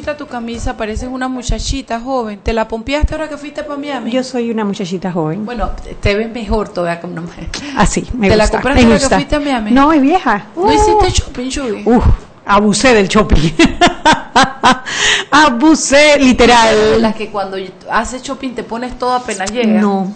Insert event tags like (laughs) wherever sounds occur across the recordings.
Bonita tu camisa, pareces una muchachita joven. ¿Te la pompeaste ahora que fuiste para Miami? Yo soy una muchachita joven. Bueno, te ves mejor todavía como una mujer. Así, me ¿Te gusta. la compraste ahora que fuiste a Miami? No, es vieja. ¿No Uh, hiciste shopping, Chuy? Uf, abusé del shopping. (laughs) abusé, literal. Las que cuando haces shopping te pones todo apenas llega. No.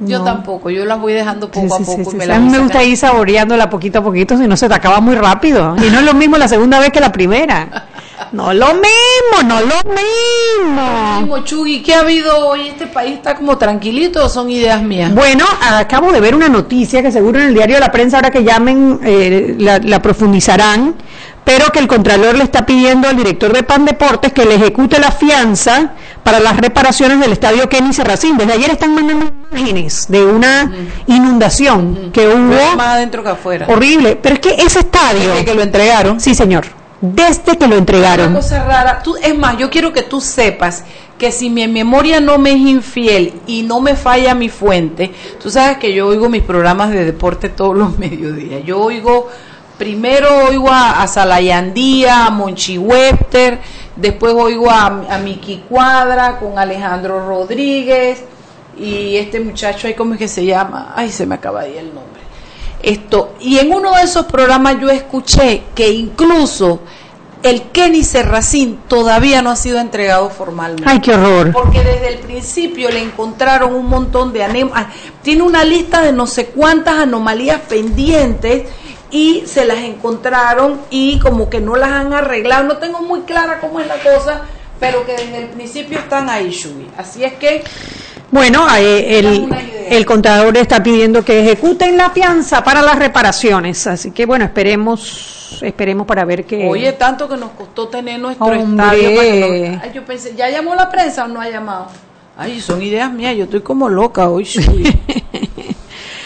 Yo no. tampoco, yo las voy dejando poco sí, a poco. sí, y me las A mí me gusta ir saboreándola poquito a poquito, si no se te acaba muy rápido. Y no es lo mismo la segunda vez que la primera. No lo mismo, no lo mismo. Mismo, Chugui, ¿qué ha habido hoy? ¿Este país está como tranquilito o son ideas mías? Bueno, acabo de ver una noticia que seguro en el diario de la prensa, ahora que llamen, eh, la, la profundizarán, pero que el Contralor le está pidiendo al director de PAN Deportes que le ejecute la fianza para las reparaciones del estadio Kenny Serracín. Desde ayer están mandando imágenes de una inundación que hubo Más adentro que afuera. horrible. Pero es que ese estadio... Desde que lo entregaron. Sí, señor. Desde que lo Una entregaron. cosa rara. Tú, es más, yo quiero que tú sepas que si mi memoria no me es infiel y no me falla mi fuente, tú sabes que yo oigo mis programas de deporte todos los (laughs) mediodías. Yo oigo, primero oigo a, a Salayandía, a Monchi Webster, después oigo a, a Miki Cuadra con Alejandro Rodríguez y este muchacho ahí, ¿cómo es que se llama? Ay, se me acaba de ir el nombre. Esto, y en uno de esos programas yo escuché que incluso el Kenny Serracín todavía no ha sido entregado formalmente. Ay, qué horror. Porque desde el principio le encontraron un montón de anem tiene una lista de no sé cuántas anomalías pendientes y se las encontraron y como que no las han arreglado. No tengo muy clara cómo es la cosa, pero que desde el principio están ahí, Shubi. Así es que Bueno, el, el contador está pidiendo que ejecuten la fianza para las reparaciones, así que bueno, esperemos, esperemos para ver qué. Oye, tanto que nos costó tener nuestro Hombre. estadio. para que no- Ay, yo pensé, ¿ya llamó la prensa o no ha llamado? Ay, son ideas mías, yo estoy como loca hoy. (laughs)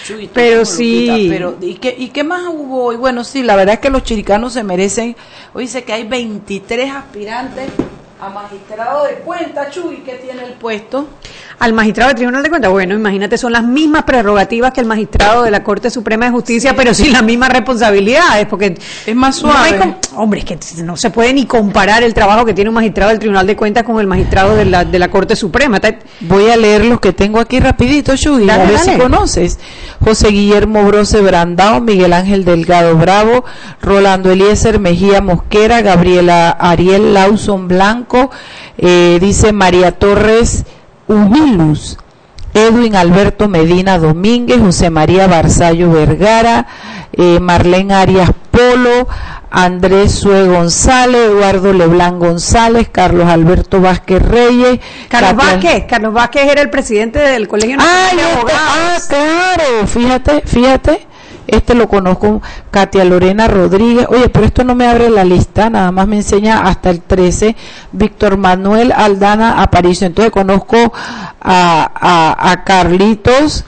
Chuy, Pero sí. Pero, ¿y qué, ¿Y qué más hubo hoy? Bueno, sí, la verdad es que los chiricanos se merecen. Hoy dice que hay 23 aspirantes a magistrado de cuenta, Chuy, que tiene el puesto. Al magistrado del Tribunal de Cuentas, bueno, imagínate, son las mismas prerrogativas que el magistrado de la Corte Suprema de Justicia, pero sin las mismas responsabilidades, porque Es más suave. hombre, es que no se puede ni comparar el trabajo que tiene un magistrado del Tribunal de Cuentas con el magistrado de la, de la Corte Suprema. Voy a leer los que tengo aquí rapidito, Chuy, Dale, a ver dale. si conoces. José Guillermo Brose Brandao, Miguel Ángel Delgado Bravo, Rolando Eliezer Mejía Mosquera, Gabriela Ariel Lawson Blanco, eh, dice María Torres Humilus, Edwin Alberto Medina Domínguez, José María Barzallo Vergara, eh, Marlene Arias Polo, Andrés Sue González, Eduardo Leblán González, Carlos Alberto Vázquez Reyes, Carlos Katia- Vázquez, Carlos Vázquez era el presidente del Colegio Ah, de este- Abogados. ah, claro, fíjate, fíjate, este lo conozco, Katia Lorena Rodríguez, oye, pero esto no me abre la lista, nada más me enseña hasta el 13, Víctor Manuel Aldana Aparicio, entonces conozco a, a, a Carlitos,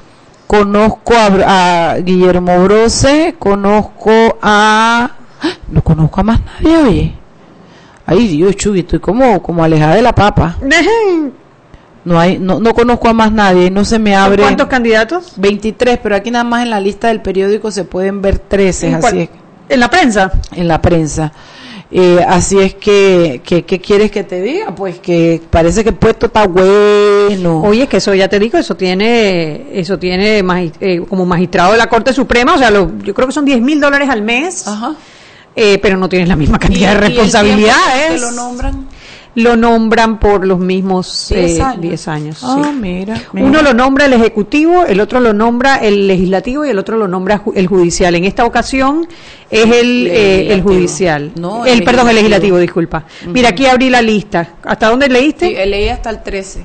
conozco a, Guillermo Brose, conozco a... No conozco a más nadie, oye. Ay, Dios, Chuy, estoy como, como alejada de la papa. No hay, no, no conozco a más nadie, no se me abre. ¿Cuántos candidatos? 23, pero aquí nada más en la lista del periódico se pueden ver 13, ¿En así cuál? es, ¿En la prensa? en la prensa. Eh, así es que, que, ¿qué quieres que te diga? Pues que parece que el puesto está bueno. Oye, que eso ya te digo, eso tiene, eso tiene magi- eh, como magistrado de la Corte Suprema, o sea, lo- yo creo que son 10 mil dólares al mes, Ajá. eh, pero no tienes la misma cantidad ¿Y- de responsabilidades. que lo nombran? Lo nombran por los mismos 10 eh, años. 10 años. Ah, sí. mira, mira. Uno lo nombra el Ejecutivo, el otro lo nombra el Legislativo y el otro lo nombra ju- el Judicial. En esta ocasión es el, eh, el. Judicial. No, el, el perdón, el Legislativo. Legislativo, disculpa. Mira, aquí abrí la lista. ¿Hasta dónde leíste? Sí, leí hasta el 13.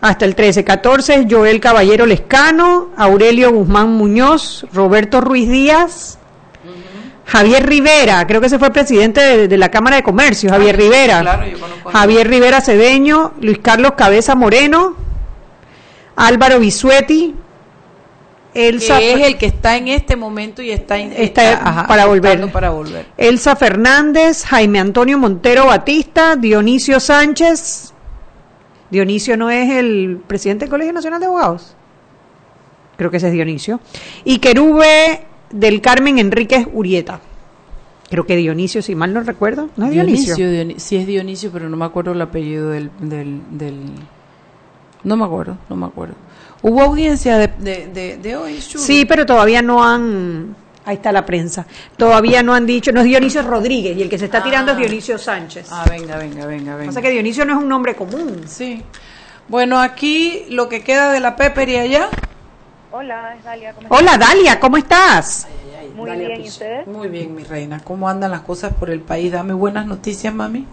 hasta el 13. 14, Joel Caballero Lescano, Aurelio Guzmán Muñoz, Roberto Ruiz Díaz, Javier Rivera, creo que ese fue el presidente de, de la Cámara de Comercio, Javier Ah, Rivera. claro, yo conozco a Javier Rivera Cedeño, Luis Carlos Cabeza Moreno, Álvaro Bisuetti, Elsa, que es el que está en este momento y está, en- Está para volver. para volver. Elsa Fernández, Jaime Antonio Montero Batista, Dionisio Sánchez. Dionisio no es el presidente del Colegio Nacional de Abogados. Creo que ese es Dionisio. Y Querube del Carmen Enríquez Urieta. Creo que Dionisio, si mal no recuerdo. ¿No es Dionisio? Dioni- sí es Dionisio, pero no me acuerdo el apellido del, del, del- No me acuerdo, no me acuerdo. Hubo audiencia de, de, de, de hoy? Sí, pero todavía no han. Ahí está la prensa. Todavía no han dicho. No es Dionisio Rodríguez y el que se está tirando es Ah. Dionisio Sánchez. Ah, venga, venga, venga, venga. Pasa que Dionisio no es un nombre común. Sí. Bueno, aquí lo que queda de la Pepper y allá. Hola, es Dalia. ¿cómo Hola Dalia, ¿cómo estás? Muy bien, ¿y ustedes? Muy bien, mi reina. ¿Cómo andan las cosas por el país? Dame buenas noticias, mami.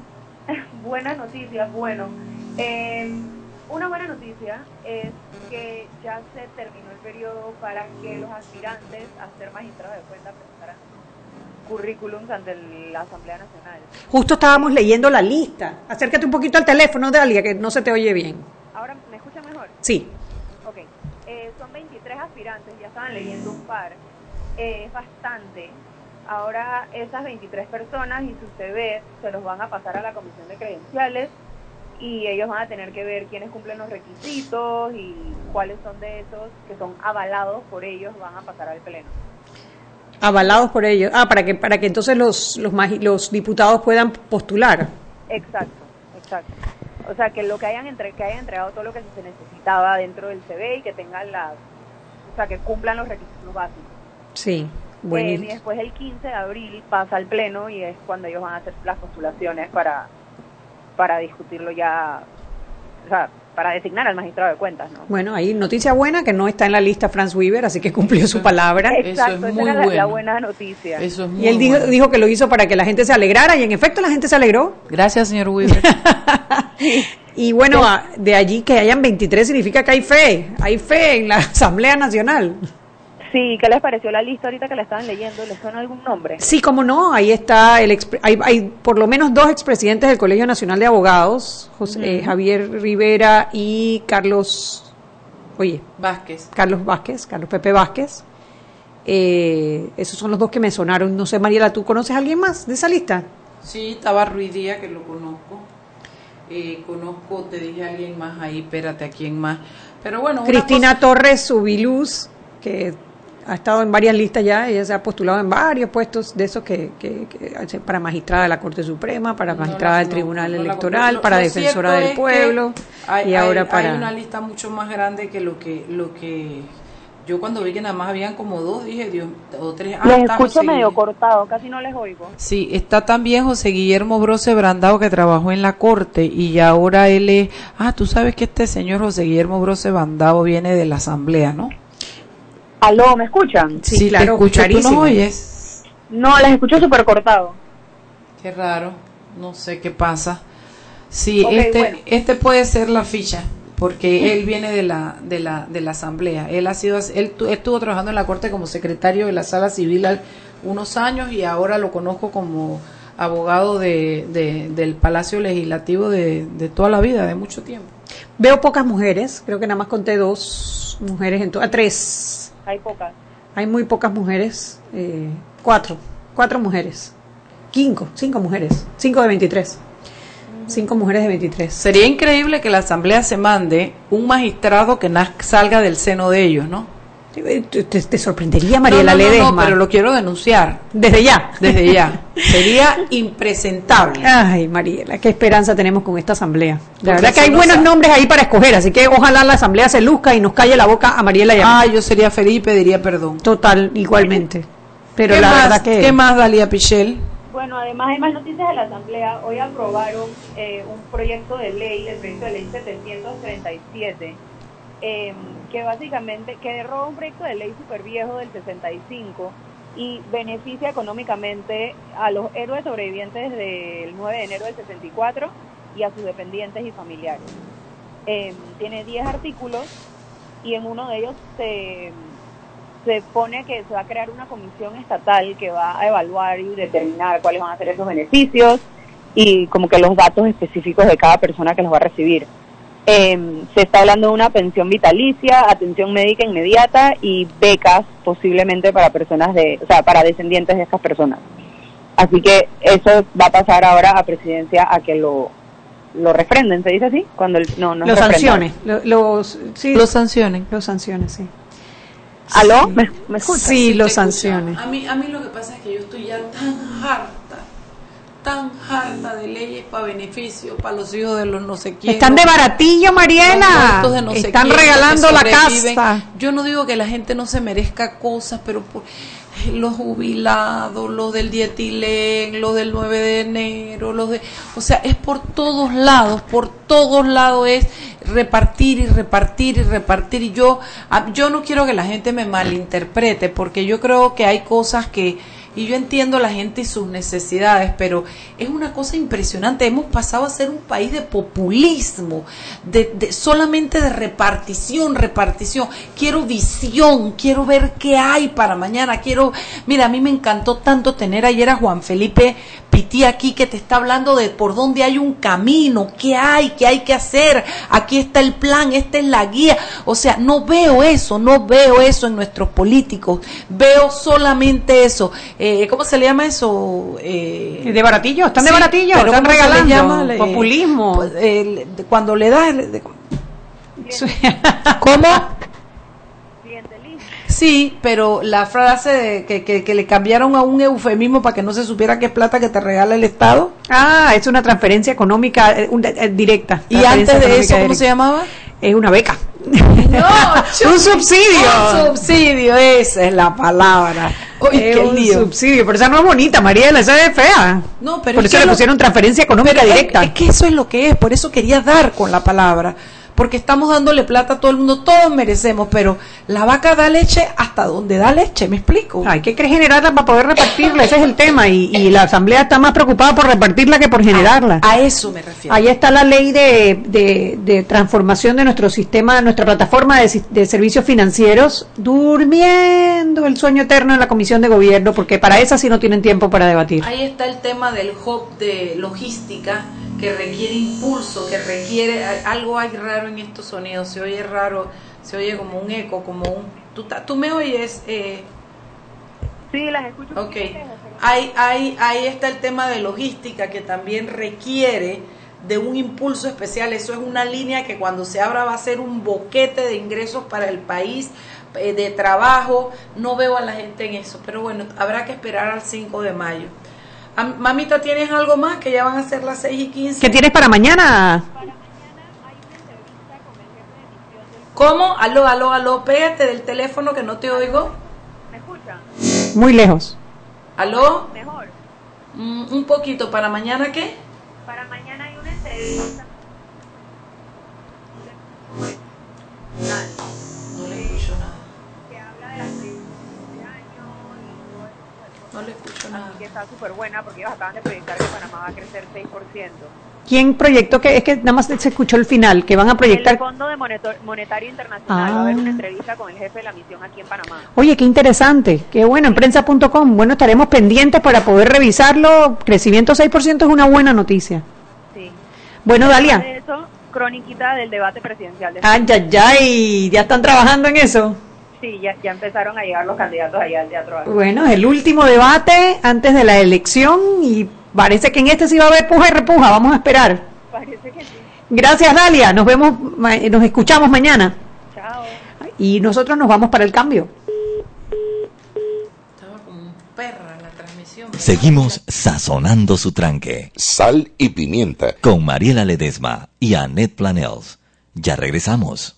(laughs) Buenas noticias. Bueno, eh, una buena noticia es que ya se terminó el periodo para que los aspirantes a ser magistrados de cuenta presentaran currículums ante la Asamblea Nacional. Justo estábamos leyendo la lista. Acércate un poquito al teléfono, Dalia, que no se te oye bien. Ahora, ¿me escuchan mejor? Sí. Ok, eh, son 23 aspirantes, ya estaban leyendo un par. Eh, es bastante. Ahora esas 23 personas y sus CV se los van a pasar a la Comisión de Credenciales y ellos van a tener que ver quiénes cumplen los requisitos y cuáles son de esos que son avalados por ellos van a pasar al Pleno. Avalados por ellos. Ah, para que para que entonces los los, los diputados puedan postular. Exacto, exacto. O sea, que lo que hayan entre, que hayan entregado todo lo que se necesitaba dentro del CV y que tengan las, o sea, que cumplan los requisitos básicos. Sí. Eh, y después el 15 de abril pasa al pleno y es cuando ellos van a hacer las postulaciones para, para discutirlo ya, o sea, para designar al magistrado de cuentas, ¿no? Bueno, hay noticia buena que no está en la lista Franz Weaver, así que cumplió su palabra. Eso Exacto, es esa muy era la, la bueno. buena noticia. Eso es muy Y él dijo, bueno. dijo que lo hizo para que la gente se alegrara y en efecto la gente se alegró. Gracias, señor Weaver. (laughs) Y bueno, a- de allí que hayan 23 significa que hay fe, hay fe en la (laughs) Asamblea Nacional. Sí, ¿qué les pareció la lista ahorita que la estaban leyendo? ¿Les suena algún nombre? Sí, como no, ahí está el expre- hay, hay por lo menos dos expresidentes del Colegio Nacional de Abogados, José- eh, Javier Rivera y Carlos, oye, Vázquez. Carlos Vázquez, Carlos Pepe Vázquez. Eh, esos son los dos que me sonaron. No sé, Mariela, ¿tú conoces a alguien más de esa lista? Sí, estaba Ruiz Díaz, que lo conozco. Eh, conozco, te dije a alguien más ahí, espérate, ¿a quién más? Pero bueno, Cristina cosa- Torres Subiluz, que ha estado en varias listas ya, ella se ha postulado en varios puestos de esos que, que- para magistrada de la Corte Suprema, para No magistrada del Tribunal no Electoral, para defensora del pueblo hay- y ahora hay- para... Hay una lista mucho más grande que lo que lo que yo cuando vi que nada más habían como dos, dije, Dios, o tres. ah, les está escucho José medio cortado, casi no les oigo. Sí, está también José Guillermo Brose Brandao que trabajó en la corte y ahora él es, ah, tú sabes que este señor José Guillermo Brose Brandao viene de la asamblea, ¿no? Aló, ¿me escuchan? Sí, claro, te escucho, tú no oyes. No, les escucho súper cortado. Qué raro, no sé qué pasa. Sí, este, bueno. este puede ser la ficha, porque él viene de la, de la, de la asamblea. Él ha sido, él, tu- estuvo trabajando en la corte como secretario de la sala civil unos años y ahora lo conozco como abogado de, de- del Palacio Legislativo de, de toda la vida, de mucho tiempo. Veo pocas mujeres, creo que nada más conté dos mujeres en todas, tres. Hay pocas. Hay muy pocas mujeres, eh, cuatro, cuatro mujeres, cinco, cinco mujeres, cinco de 23, cinco mujeres de 23. Sería increíble que la asamblea se mande un magistrado que naz- salga del seno de ellos, ¿no? Te, te- sorprendería, Mariela no, no, Ledesma, no, pero lo quiero denunciar desde ya. desde ya. (laughs) Sería impresentable. Ay, Mariela, qué esperanza tenemos con esta asamblea. La verdad que hay no buenos nombres ahí para escoger, así que ojalá la asamblea se luzca y nos calle la boca a Mariela y a. Ah, yo sería feliz y pediría perdón. Total, igualmente. Pero ¿Qué la más, verdad que... ¿Qué más, Dalia Pichel? Bueno, además hay más noticias de la Asamblea. Hoy aprobaron eh, un proyecto de ley, el proyecto de ley 737, eh, que básicamente, que derroba un proyecto de ley súper viejo del 65 y beneficia económicamente a los héroes sobrevivientes del 9 de enero del 64 y a sus dependientes y familiares. eh, tiene 10 artículos y en uno de ellos se, se pone que se va a crear una comisión estatal que va a evaluar y determinar cuáles van a ser esos beneficios y como que los datos específicos de cada persona que los va a recibir. Eh, se está hablando de una pensión vitalicia, atención médica inmediata y becas posiblemente para personas de, o sea, para descendientes de estas personas. Así que eso va a pasar ahora a presidencia a que lo, lo refrenden, ¿se dice así? Cuando el, no, no Los sanciones, lo- los, sí, Los sancionen. los sanciones, sí. ¿Aló? ¿Me, me escuchas? Sí, los sanciones. A mí, a mí lo que pasa es que yo estoy ya tan harta, tan harta de leyes para beneficio, para los hijos de los no sé quién. Están de baratillo, Mariela. muertos de no sé Están quién, regalando la casa. Yo no digo que la gente no se merezca cosas, pero por- los jubilados, los del dietilén, los del 9 de enero, los de... O sea, es por todos lados, por todos lados es repartir y repartir y repartir. Y yo, a- yo no quiero que la gente me malinterprete, porque yo creo que hay cosas que y yo entiendo la gente y sus necesidades, pero es una cosa impresionante. Hemos pasado a ser un país de populismo, de, de- solamente de repartición, repartición. Quiero visión, quiero ver qué hay para mañana. Quiero, mira, a mí me encantó tanto tener ayer a Juan Felipe Pití aquí que te está hablando de por dónde hay un camino, qué hay, qué hay que hacer. Aquí está el plan, esta es la guía. O sea, no veo eso, no veo eso en nuestros políticos. Veo solamente eso. Eh, ¿Cómo se le llama eso? Eh, De baratillo, están de baratillo, pero están ¿cómo se le regalando. llama? Le- Populismo. pues, eh, le- cuando le das... le- (laughs) ¿Cómo? Sí, pero la frase de que, que, que le cambiaron a un eufemismo para que no se supiera que es plata que te regala el Estado. ah, es una transferencia económica eh, eh, directa. Y antes de eso, ¿cómo se llamaba? Es una beca. No, (laughs) un subsidio. Un subsidio, esa es la palabra. Uy, Es qué un lío. subsidio, pero esa no es bonita, Mariela, esa es fea. No, pero Por es eso le lo- pusieron transferencia económica Pero es- directa. Es, que eso es lo que es, por eso quería dar con la palabra. Porque estamos dándole plata a todo el mundo, todos merecemos, pero la vaca da leche hasta donde da leche, ¿me explico? Hay que generarla para poder repartirla, ese es el tema. Y, y la Asamblea está más preocupada por repartirla que por generarla. A eso me refiero. Ahí está la ley de, de- de transformación de nuestro sistema, nuestra plataforma de servicios financieros, durmiendo el sueño eterno en la Comisión de Gobierno, porque para esa sí no tienen tiempo para debatir. Ahí está el tema del hub de logística que requiere impulso, que requiere algo hay raro en estos sonidos, se oye raro, se oye como un eco, como un tú, tú me oyes eh, Sí, las escucho. Ok, ahí, ahí, ahí está el tema de logística que también requiere de un impulso especial. Eso es una línea que cuando se abra va a ser un boquete de ingresos para el país, eh, de trabajo. No veo a la gente en eso, pero bueno, habrá que esperar al 5 de mayo. Am- Mamita, ¿tienes algo más? Que ya van a ser las 6 y 15. ¿Qué tienes para mañana? ¿Cómo? Aló, aló, aló, pégate del teléfono que no te oigo. ¿Me escuchan? Muy lejos. ¿Aló? Mejor. Mm, un poquito, ¿para mañana qué? Para mañana hay una entrevista. No le escucho nada. que está súper buena porque ellos acaban de proyectar que Panamá va a crecer 6%. ¿Quién proyectó que es que nada más se escuchó el final, que van a El proyectar? Fondo de Monetario Internacional va a haber Ah. una entrevista con el jefe de la misión aquí en Panamá. Oye, qué interesante, qué bueno, en prensa.com. Bueno, estaremos pendientes para poder revisarlo. Crecimiento 6% es una buena noticia. Sí. Bueno, Dalia. De eso, croniquita del debate presidencial. De Ay, ay, ay, ya están trabajando en eso. Sí, ya, ya empezaron a llegar los candidatos allá al Teatro. Bueno, es el último debate antes de la elección y parece que en este sí va a haber puja y repuja. Vamos a esperar. Parece que sí. Gracias, Dalia. Nos vemos, ma- nos escuchamos mañana. Chao. Y nosotros nos vamos para el cambio. Estaba como un perra la transmisión. Seguimos sazonando su tranque Sal y pimienta. con Mariela Ledesma y Annette Planels. Ya regresamos.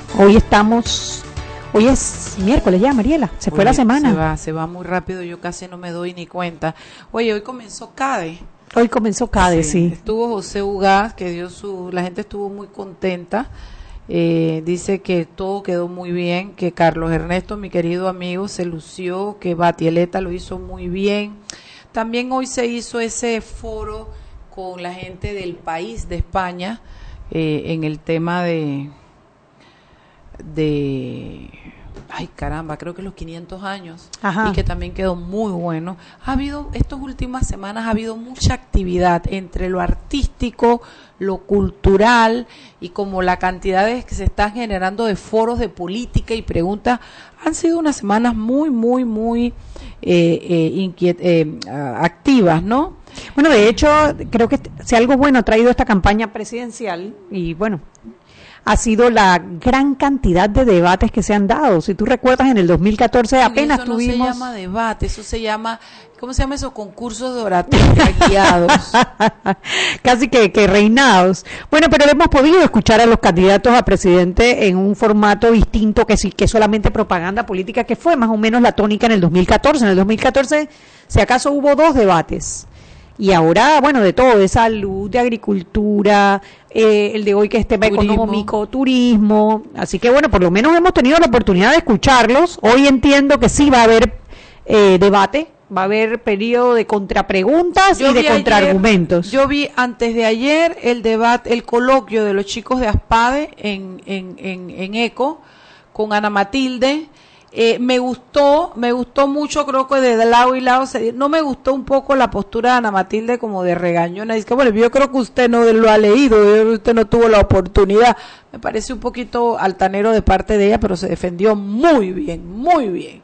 Hoy estamos, hoy es miércoles ya, Mariela, se fue la semana. Se va, se va muy rápido, yo casi no me doy ni cuenta. Oye, hoy comenzó CADE. Hoy comenzó CADE, sí. Estuvo José Ugaz, que dio su, la gente estuvo muy contenta. Eh, dice que todo quedó muy bien, que Carlos Ernesto, mi querido amigo, se lució, que Batieleta lo hizo muy bien. También hoy se hizo ese foro con la gente del país de España eh, en el tema de de ay caramba, creo que los 500 años Ajá. y que también quedó muy bueno. Ha habido estas últimas semanas ha habido mucha actividad entre lo artístico, lo cultural y como la cantidad de que se están generando de foros de política y preguntas han sido unas semanas muy muy muy eh, eh, inquiet- eh, activas, ¿no? Bueno, de hecho, creo que si algo bueno ha traído esta campaña presidencial, y bueno, ha sido la gran cantidad de debates que se han dado. Si tú recuerdas, en el 2014 apenas eso no tuvimos... se llama debate, eso se llama, ¿cómo se llama eso? Concursos de oratoria guiados. (laughs) casi que, que reinados. Bueno, pero hemos podido escuchar a los candidatos a presidente en un formato distinto que sí que solamente propaganda política, que fue más o menos la tónica en el 2014. En el 2014, si acaso hubo dos debates. Y ahora, bueno, de todo, de salud, de agricultura, eh, el de hoy que es tema Turismo. económico, turismo. Así que bueno, por lo menos hemos tenido la oportunidad de escucharlos. Hoy entiendo que sí va a haber eh, debate, va a haber periodo de contrapreguntas y de ayer- contraargumentos. yo vi antes de ayer el debate, el coloquio de los chicos de Aspade en, en, en, en ECO con Ana Matilde. Eh, me gustó, me gustó mucho, creo que de lado y lado se- no me gustó un poco la postura de Ana Matilde como de regañona. Dice bueno, yo creo que usted no lo ha leído, usted no tuvo la oportunidad. Me parece un poquito altanero de parte de ella, pero se defendió muy bien, muy bien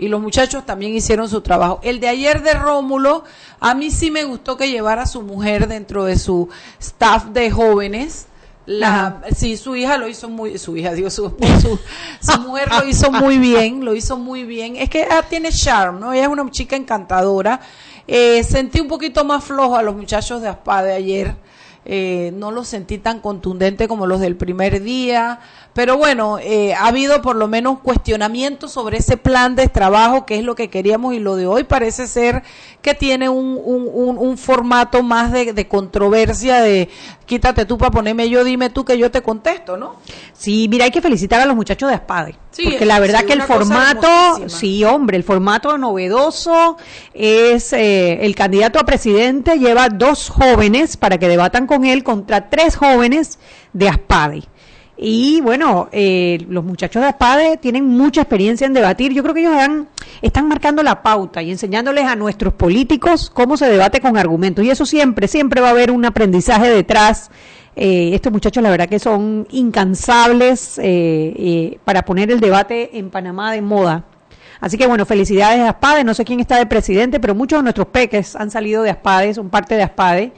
y los muchachos también hicieron su trabajo. El de ayer de Rómulo, a mí sí me gustó que llevara a su mujer dentro de su staff de jóvenes. La, sí, su hija lo hizo muy, su hija, digo, su, (laughs) su, su mujer lo hizo muy bien, lo hizo muy bien. Es que ella tiene charm, ¿no? Ella es una chica encantadora. Eh, sentí un poquito más flojo a los muchachos de ASPA de ayer. Eh, no los sentí tan contundente como los del primer día, pero bueno, eh, ha habido por lo menos cuestionamientos sobre ese plan de trabajo, que es lo que queríamos, y lo de hoy parece ser que tiene un, un, un, un formato más de, de controversia, de quítate tú para ponerme yo, dime tú que yo te contesto, ¿no? Sí, mira, hay que felicitar a los muchachos de Aspade. Sí, porque la verdad sí, que el formato, sí, hombre, el formato novedoso es eh, el candidato a presidente lleva dos jóvenes para que debatan con él contra tres jóvenes de Aspade. Y bueno, eh, los muchachos de Aspade tienen mucha experiencia en debatir. Yo creo que ellos han- están marcando la pauta y enseñándoles a nuestros políticos cómo se debate con argumentos. Y eso siempre, siempre va a haber un aprendizaje detrás. Eh, estos muchachos, la verdad que son incansables eh, eh, para poner el debate en Panamá de moda. Así que bueno, felicidades a Aspade. No sé quién está de presidente, pero muchos de nuestros peques han salido de Aspade, son parte de Aspade.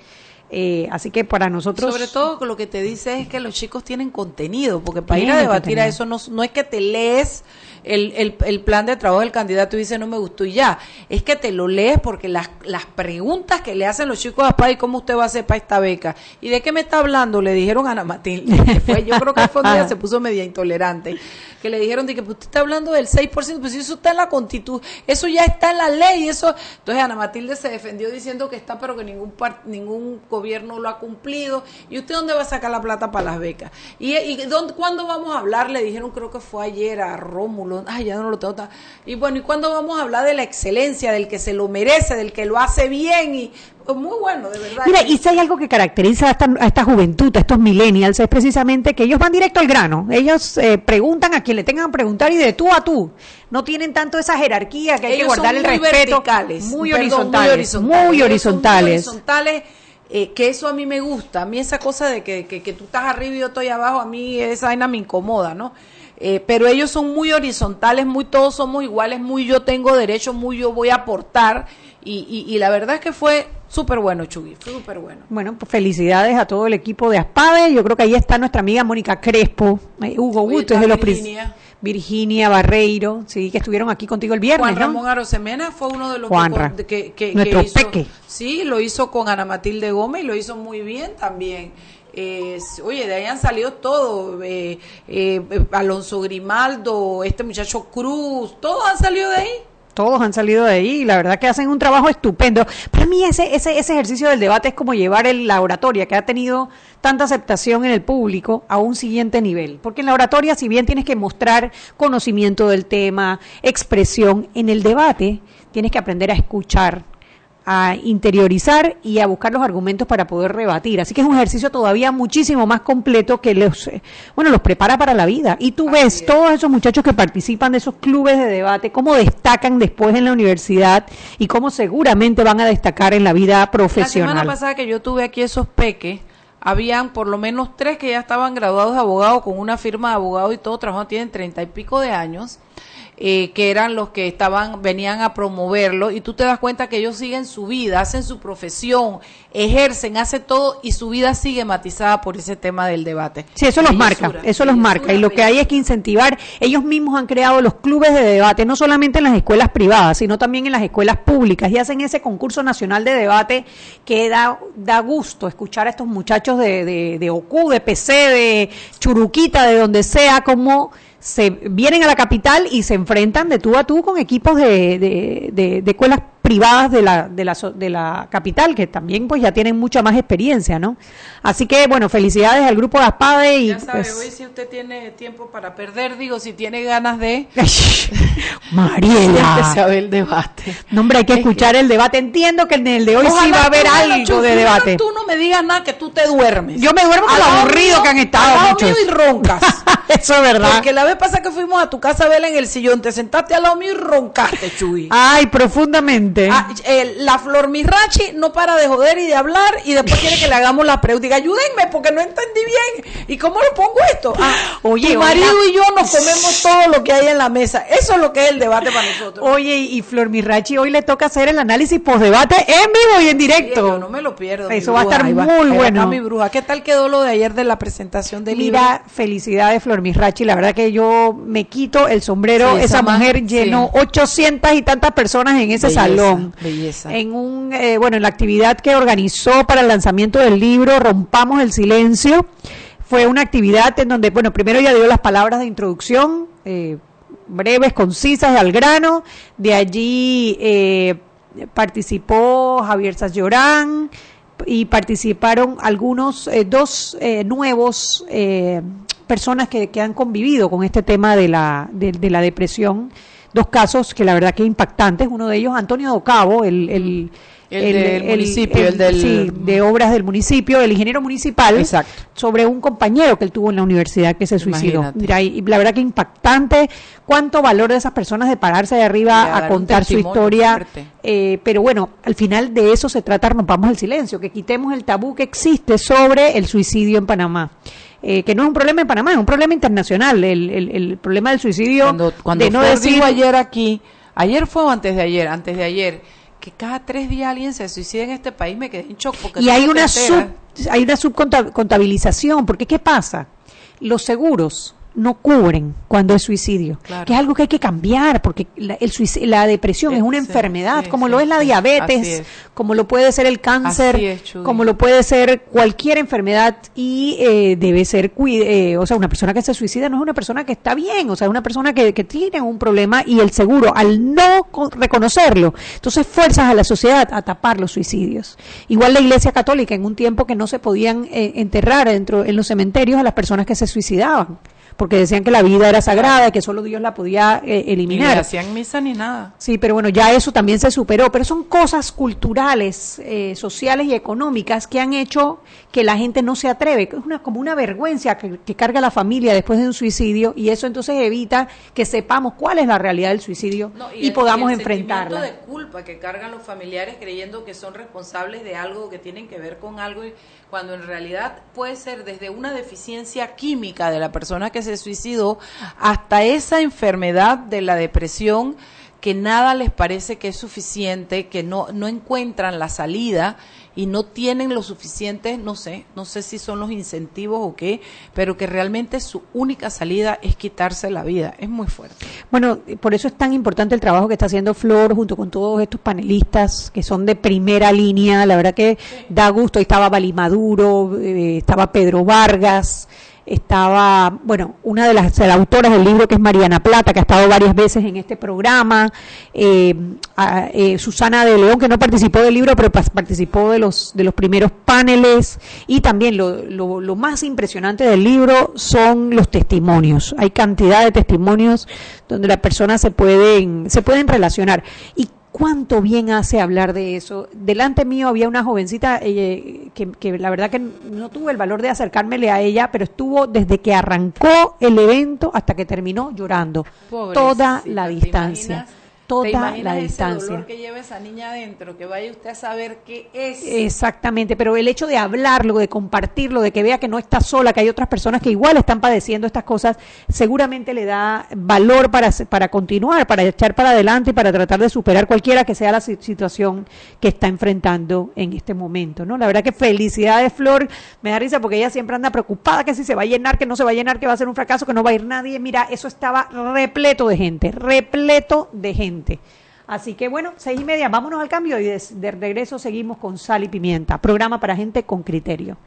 Eh, así que para nosotros. Sobre todo lo que te dice es que los chicos tienen contenido, porque para ir a debatir a eso no, no es que te lees el, el, el plan de trabajo del candidato y dice no me gustó y ya, es que te lo lees porque las, las preguntas que le hacen los chicos a PAI, ¿cómo usted va a hacer para esta beca? ¿Y de qué me está hablando? Le dijeron a Ana Matilde, fue, yo creo que fue un día se puso media intolerante, que le dijeron de que pues, usted está hablando del 6%, pues eso está en la constitución, eso ya está en la ley, eso. Entonces Ana Matilde se defendió diciendo que está, pero que ningún par- ningún gobierno lo ha cumplido. ¿Y usted dónde va a sacar la plata para las becas? ¿Y, y dónde, cuándo vamos a hablar? Le dijeron, creo que fue ayer a Rómulo. Ay, ya no lo tengo. tan- Y bueno, ¿y cuándo vamos a hablar de la excelencia, del que se lo merece, del que lo hace bien? Y pues, muy bueno, de verdad. Mira, y si hay algo que caracteriza a esta, a esta juventud, a estos millennials, es precisamente que ellos van directo al grano. Ellos eh, preguntan a quien le tengan que preguntar y de tú a tú. No tienen tanto esa jerarquía que hay que Ellos guardar el respeto. verticales, muy, perdón, horizontales, muy Ellos horizontales. muy horizontales, eh, que eso a mí me gusta. A mí esa cosa de que, que, que tú estás arriba y yo estoy abajo, a mí esa vaina me incomoda, ¿no? Eh, pero ellos son muy horizontales, muy todos somos iguales, muy yo tengo derecho, muy yo voy a aportar. Y, y, y la verdad es que fue súper bueno, Chugui, fue súper bueno. Bueno, pues felicidades a todo el equipo de Aspade. Yo creo que ahí está nuestra amiga Mónica Crespo, eh, Hugo está es de los prin- Virginia. Virginia Barreiro, sí, que estuvieron aquí contigo el viernes, Juan ¿no? Ramón Arosemena fue uno de los que, que, que- que nuestro hizo, peque. sí, lo hizo con Ana Matilde Gómez y lo hizo muy bien también. Eh, oye, de ahí han salido todos, eh, eh, Alonso Grimaldo, este muchacho Cruz, todos han salido de ahí. Todos han salido de ahí y la verdad que hacen un trabajo estupendo. Para mí ese, ese, ese ejercicio del debate es como llevar el, la oratoria, que ha tenido tanta aceptación en el público, a un siguiente nivel. Porque en la oratoria, si bien tienes que mostrar conocimiento del tema, expresión, en el debate tienes que aprender a escuchar, a interiorizar y a buscar los argumentos para poder rebatir. Así que es un ejercicio todavía muchísimo más completo que los, eh, bueno, los prepara para la vida. Y tú ves todos esos muchachos que participan de esos clubes de debate, cómo destacan después en la universidad y cómo seguramente van a destacar en la vida La semana profesional. pasada que yo tuve aquí esos peques, habían por lo menos tres que ya estaban graduados de abogados con una firma de abogados y todo trabajando, tienen treinta y pico de años. Eh, que eran los que estaban venían a promoverlo y tú te das cuenta que ellos siguen su vida, hacen su profesión, ejercen, hacen todo y su vida sigue matizada por ese tema del debate. Sí, eso los marca, Bellezura, eso los marca. Y lo que hay es que incentivar, ellos mismos han creado los clubes de debate, no solamente en las escuelas privadas, sino también en las escuelas públicas, y hacen ese concurso nacional de debate que da, da gusto escuchar a estos muchachos de, de, de OCU, de PC, de Churuquita, de donde sea, como se vienen a la capital y se enfrentan de tú a tú con equipos de, de, de- de escuelas privadas de la, de, la, so- de la capital, que también pues ya tienen mucha más experiencia, ¿no? Así que, bueno, felicidades al grupo de Aspade y Ya sabe, pues, hoy si usted tiene tiempo para perder, digo, si tiene ganas de (laughs) Mariela. a ver el debate. No, hombre, hay que Es escuchar el debate. Entiendo que en el de hoy sí Ojalá va a haber tú, algo de debate. Tú no me digas nada que tú te duermes. Yo me duermo con lo aburrido que han estado muchos. y roncas. (laughs) (laughs) Eso es verdad. Porque la vez pasada que fuimos a tu casa a verla en el sillón, te sentaste al lado mío y roncaste, Chuy. Ay, profundamente. Ah, eh, la Flor Mirachi no para de joder y de hablar y después quiere que le hagamos la pregunta. Ayúdenme porque no entendí bien. ¿Y cómo le pongo esto? Ah, Oye, tu oiga. marido y yo nos comemos todo lo que hay en la mesa. Eso es lo que es el debate para nosotros. Oye, y Flor Mirachi hoy le toca hacer el análisis postdebate en vivo y en directo. yo no me lo pierdo. Eso va a estar muy va bueno. mi bruja. ¿Qué tal quedó lo de ayer de la presentación del libro? Mira, felicidades Flor Misrachi, la verdad que yo me quito el sombrero, Sí, esa, mujer llenó sí. 800 y tantas personas en ese Belleza, salón. belleza. En un, eh, bueno, en la actividad que organizó para el lanzamiento del libro Rompamos el Silencio, fue una actividad en donde, bueno, primero ella dio las palabras de introducción, eh, breves, concisas, al grano, de allí eh, participó Javier Sayorán, y participaron algunos, eh, dos eh, nuevos eh, personas que, que, han convivido con este tema de la, de, de, la depresión. Dos casos que la verdad que impactantes. Uno de ellos, Antonio Docabo, el, el el, el, del municipio, el, del... Sí, de obras del municipio, el ingeniero municipal, Exacto. sobre un compañero que él tuvo en la universidad que se suicidó. Mira, y la verdad que impactante cuánto valor de esas personas de pararse de arriba a contar su historia. Eh, pero bueno, al final de eso se trata, rompamos el silencio, que quitemos el tabú que existe sobre el suicidio en Panamá. Eh, que no es un problema en Panamá, es un problema internacional, el, el, el problema del suicidio. Cuando, cuando de no Ford decir dijo ayer aquí, ayer fue o antes de ayer, antes de ayer, que cada tres días alguien se suicida en este país, me quedé en shock. Porque y hay una, sub, hay una subcontabilización, porque ¿qué pasa? Los seguros no cubren cuando es suicidio, claro. que es algo que hay que cambiar, porque la, el la depresión es una enfermedad, sí, como sí, lo es la diabetes, es. como lo puede ser el cáncer, es, como lo puede ser cualquier enfermedad y eh, debe ser, eh, o sea, una persona que se suicida no es una persona que está bien, o sea, es una persona que, que tiene un problema y el seguro, al no reconocerlo, entonces fuerzas a la sociedad a tapar los suicidios. Igual la Iglesia Católica en un tiempo que no se podían eh, enterrar dentro en los cementerios a las personas que se suicidaban porque decían que la vida era sagrada y que solo Dios la podía eh, eliminar. Ni le hacían misa ni nada. Sí, pero bueno, ya eso también se superó, pero son cosas culturales, eh, sociales y económicas que han hecho que la gente no se atreve, es una, como una vergüenza que, que, carga la familia después de un suicidio y eso entonces evita que sepamos cuál es la realidad del suicidio no, y, y, podamos y el enfrentarla. de culpa que cargan los familiares creyendo que son responsables de algo que tienen que ver con algo y cuando en realidad puede ser desde una deficiencia química de la persona que se suicidó hasta esa enfermedad de la depresión que nada les parece que es suficiente, que no, no encuentran la salida y no tienen lo suficiente, no sé, no sé si son los incentivos o qué, pero que realmente su única salida es quitarse la vida. Es muy fuerte. Bueno, por eso es tan importante el trabajo que está haciendo Flor junto con todos estos panelistas que son de primera línea. La verdad que sí. da gusto. Ahí estaba Bali Maduro, eh, estaba Pedro Vargas estaba, bueno, una de las, autoras del libro que es Mariana Plata, que ha estado varias veces en este programa, eh, eh, Susana de León, que no participó del libro, pero participó de los, de los primeros paneles, y también lo, lo, lo más impresionante del libro son los testimonios. Hay cantidad de testimonios donde las personas se pueden, se pueden relacionar. Y cuánto bien hace hablar de eso. Delante mío había una jovencita eh, que, que, la verdad que no tuve el valor de acercármele a ella, pero estuvo desde que arrancó el evento hasta que terminó llorando. Pobrecita, toda la distancia. Toda la ese distancia. dolor que lleva esa niña adentro, que vaya usted a saber qué es. Exactamente, pero el hecho de hablarlo, de compartirlo, de que vea que no está sola, que hay otras personas que igual están padeciendo estas cosas, seguramente le da valor para, para continuar, para echar para adelante y para tratar de superar cualquiera que sea la situación que está enfrentando en este momento, ¿no? La verdad que felicidades, Flor, me da risa porque ella siempre anda preocupada que si se va a llenar, que no se va a llenar, que va a ser un fracaso, que no va a ir nadie. Mira, eso estaba repleto de gente, repleto de gente. Así que bueno, seis y media, vámonos al cambio y de, de, regreso seguimos con Sal y Pimienta, programa para gente con criterio.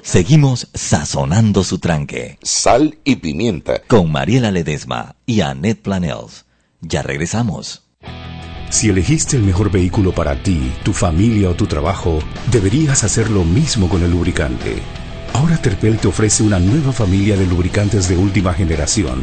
Seguimos sazonando su tranque. Sal y Pimienta. Con Mariela Ledesma y Annette Planels. Ya regresamos. Si elegiste el mejor vehículo para ti, tu familia o tu trabajo, deberías hacer lo mismo con el lubricante. Ahora Terpel te ofrece una nueva familia de lubricantes de última generación,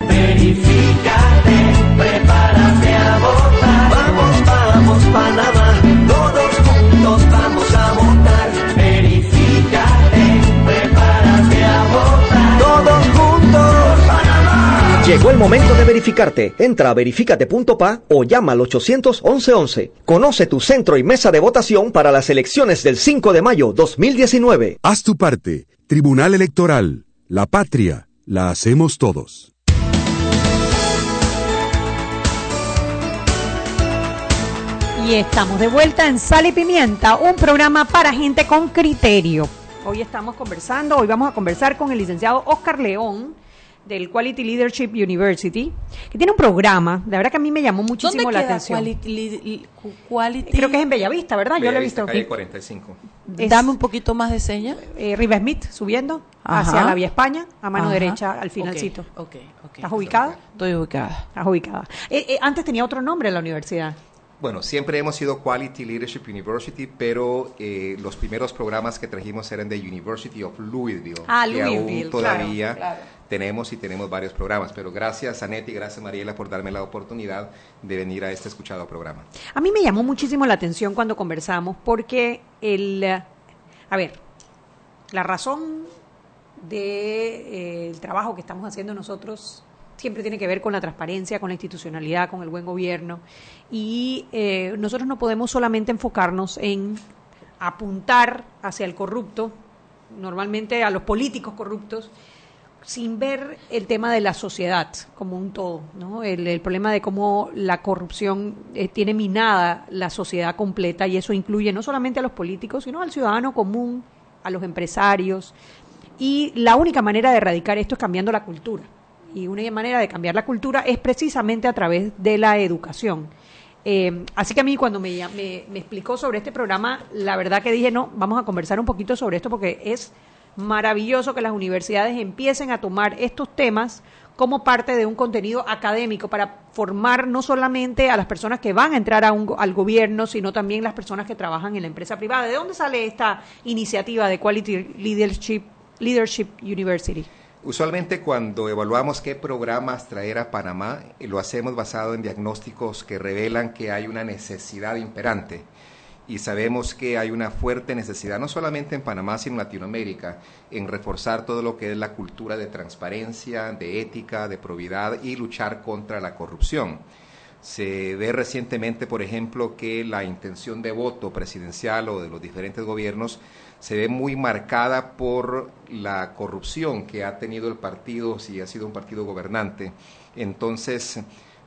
Verifícate, prepárate a votar. Vamos, vamos, Panamá, todos juntos vamos a votar. Verifícate, prepárate a votar. Todos juntos, Panamá. Llegó el momento de verificarte. Entra a verificate.pa o llama al 800 1111. Conoce tu centro y mesa de votación para las elecciones del 5 de mayo 2019. Haz tu parte. Tribunal Electoral. La patria. La hacemos todos. Y estamos de vuelta en Sal y Pimienta, un programa para gente con criterio. Hoy estamos conversando, hoy vamos a conversar con el licenciado Oscar León del Quality Leadership University, que tiene un programa, de verdad que a mí me llamó muchísimo ¿Dónde la queda atención. Quality, li- quality? Creo que es en Bellavista, ¿verdad? Yo lo he visto. calle 45. Es- Dame un poquito más de seña. Eh, Riva Smith subiendo Ajá. hacia la Vía España, a mano Ajá. derecha, al finalcito. ¿Estás ubicada? Estoy ubicada. Estás ubicada. Eh, eh, antes tenía otro nombre la universidad. Bueno, siempre hemos sido Quality Leadership University, pero eh, los primeros programas que trajimos eran de University of Louisville, Ah, que Louisville, aún todavía claro, claro. tenemos y tenemos varios programas. Pero gracias a Neti, gracias Mariela por darme la oportunidad de venir a este escuchado programa. A mí me llamó muchísimo la atención cuando conversamos porque el, eh, a ver, la razón del trabajo que estamos haciendo nosotros siempre tiene que ver con la transparencia, con la institucionalidad, con el buen gobierno y eh, nosotros no podemos solamente enfocarnos en apuntar hacia el corrupto, normalmente a los políticos corruptos, sin ver el tema de la sociedad como un todo, ¿no? El, problema de cómo la corrupción eh, tiene minada la sociedad completa y eso incluye no solamente a los políticos, sino al ciudadano común, a los empresarios. Y la única manera de erradicar esto es cambiando la cultura. Y una manera de cambiar la cultura es precisamente a través de la educación. Eh, así que a mí cuando me, explicó sobre este programa, la verdad que dije, no, vamos a conversar un poquito sobre esto porque es maravilloso que las universidades empiecen a tomar estos temas como parte de un contenido académico para formar no solamente a las personas que van a entrar a un al gobierno, sino también las personas que trabajan en la empresa privada. ¿De dónde sale esta iniciativa de Quality Leadership University? Usualmente cuando evaluamos qué programas traer a Panamá, eh, lo hacemos basado en diagnósticos que revelan que hay una necesidad imperante. Y sabemos que hay una fuerte necesidad, no solamente en Panamá, sino en Latinoamérica, en reforzar todo lo que es la cultura de transparencia, de ética, de probidad y luchar contra la corrupción. Se ve recientemente, por ejemplo, que la intención de voto presidencial o de los diferentes gobiernos se ve muy marcada por la corrupción que ha tenido el partido, si ha sido un partido gobernante. Entonces,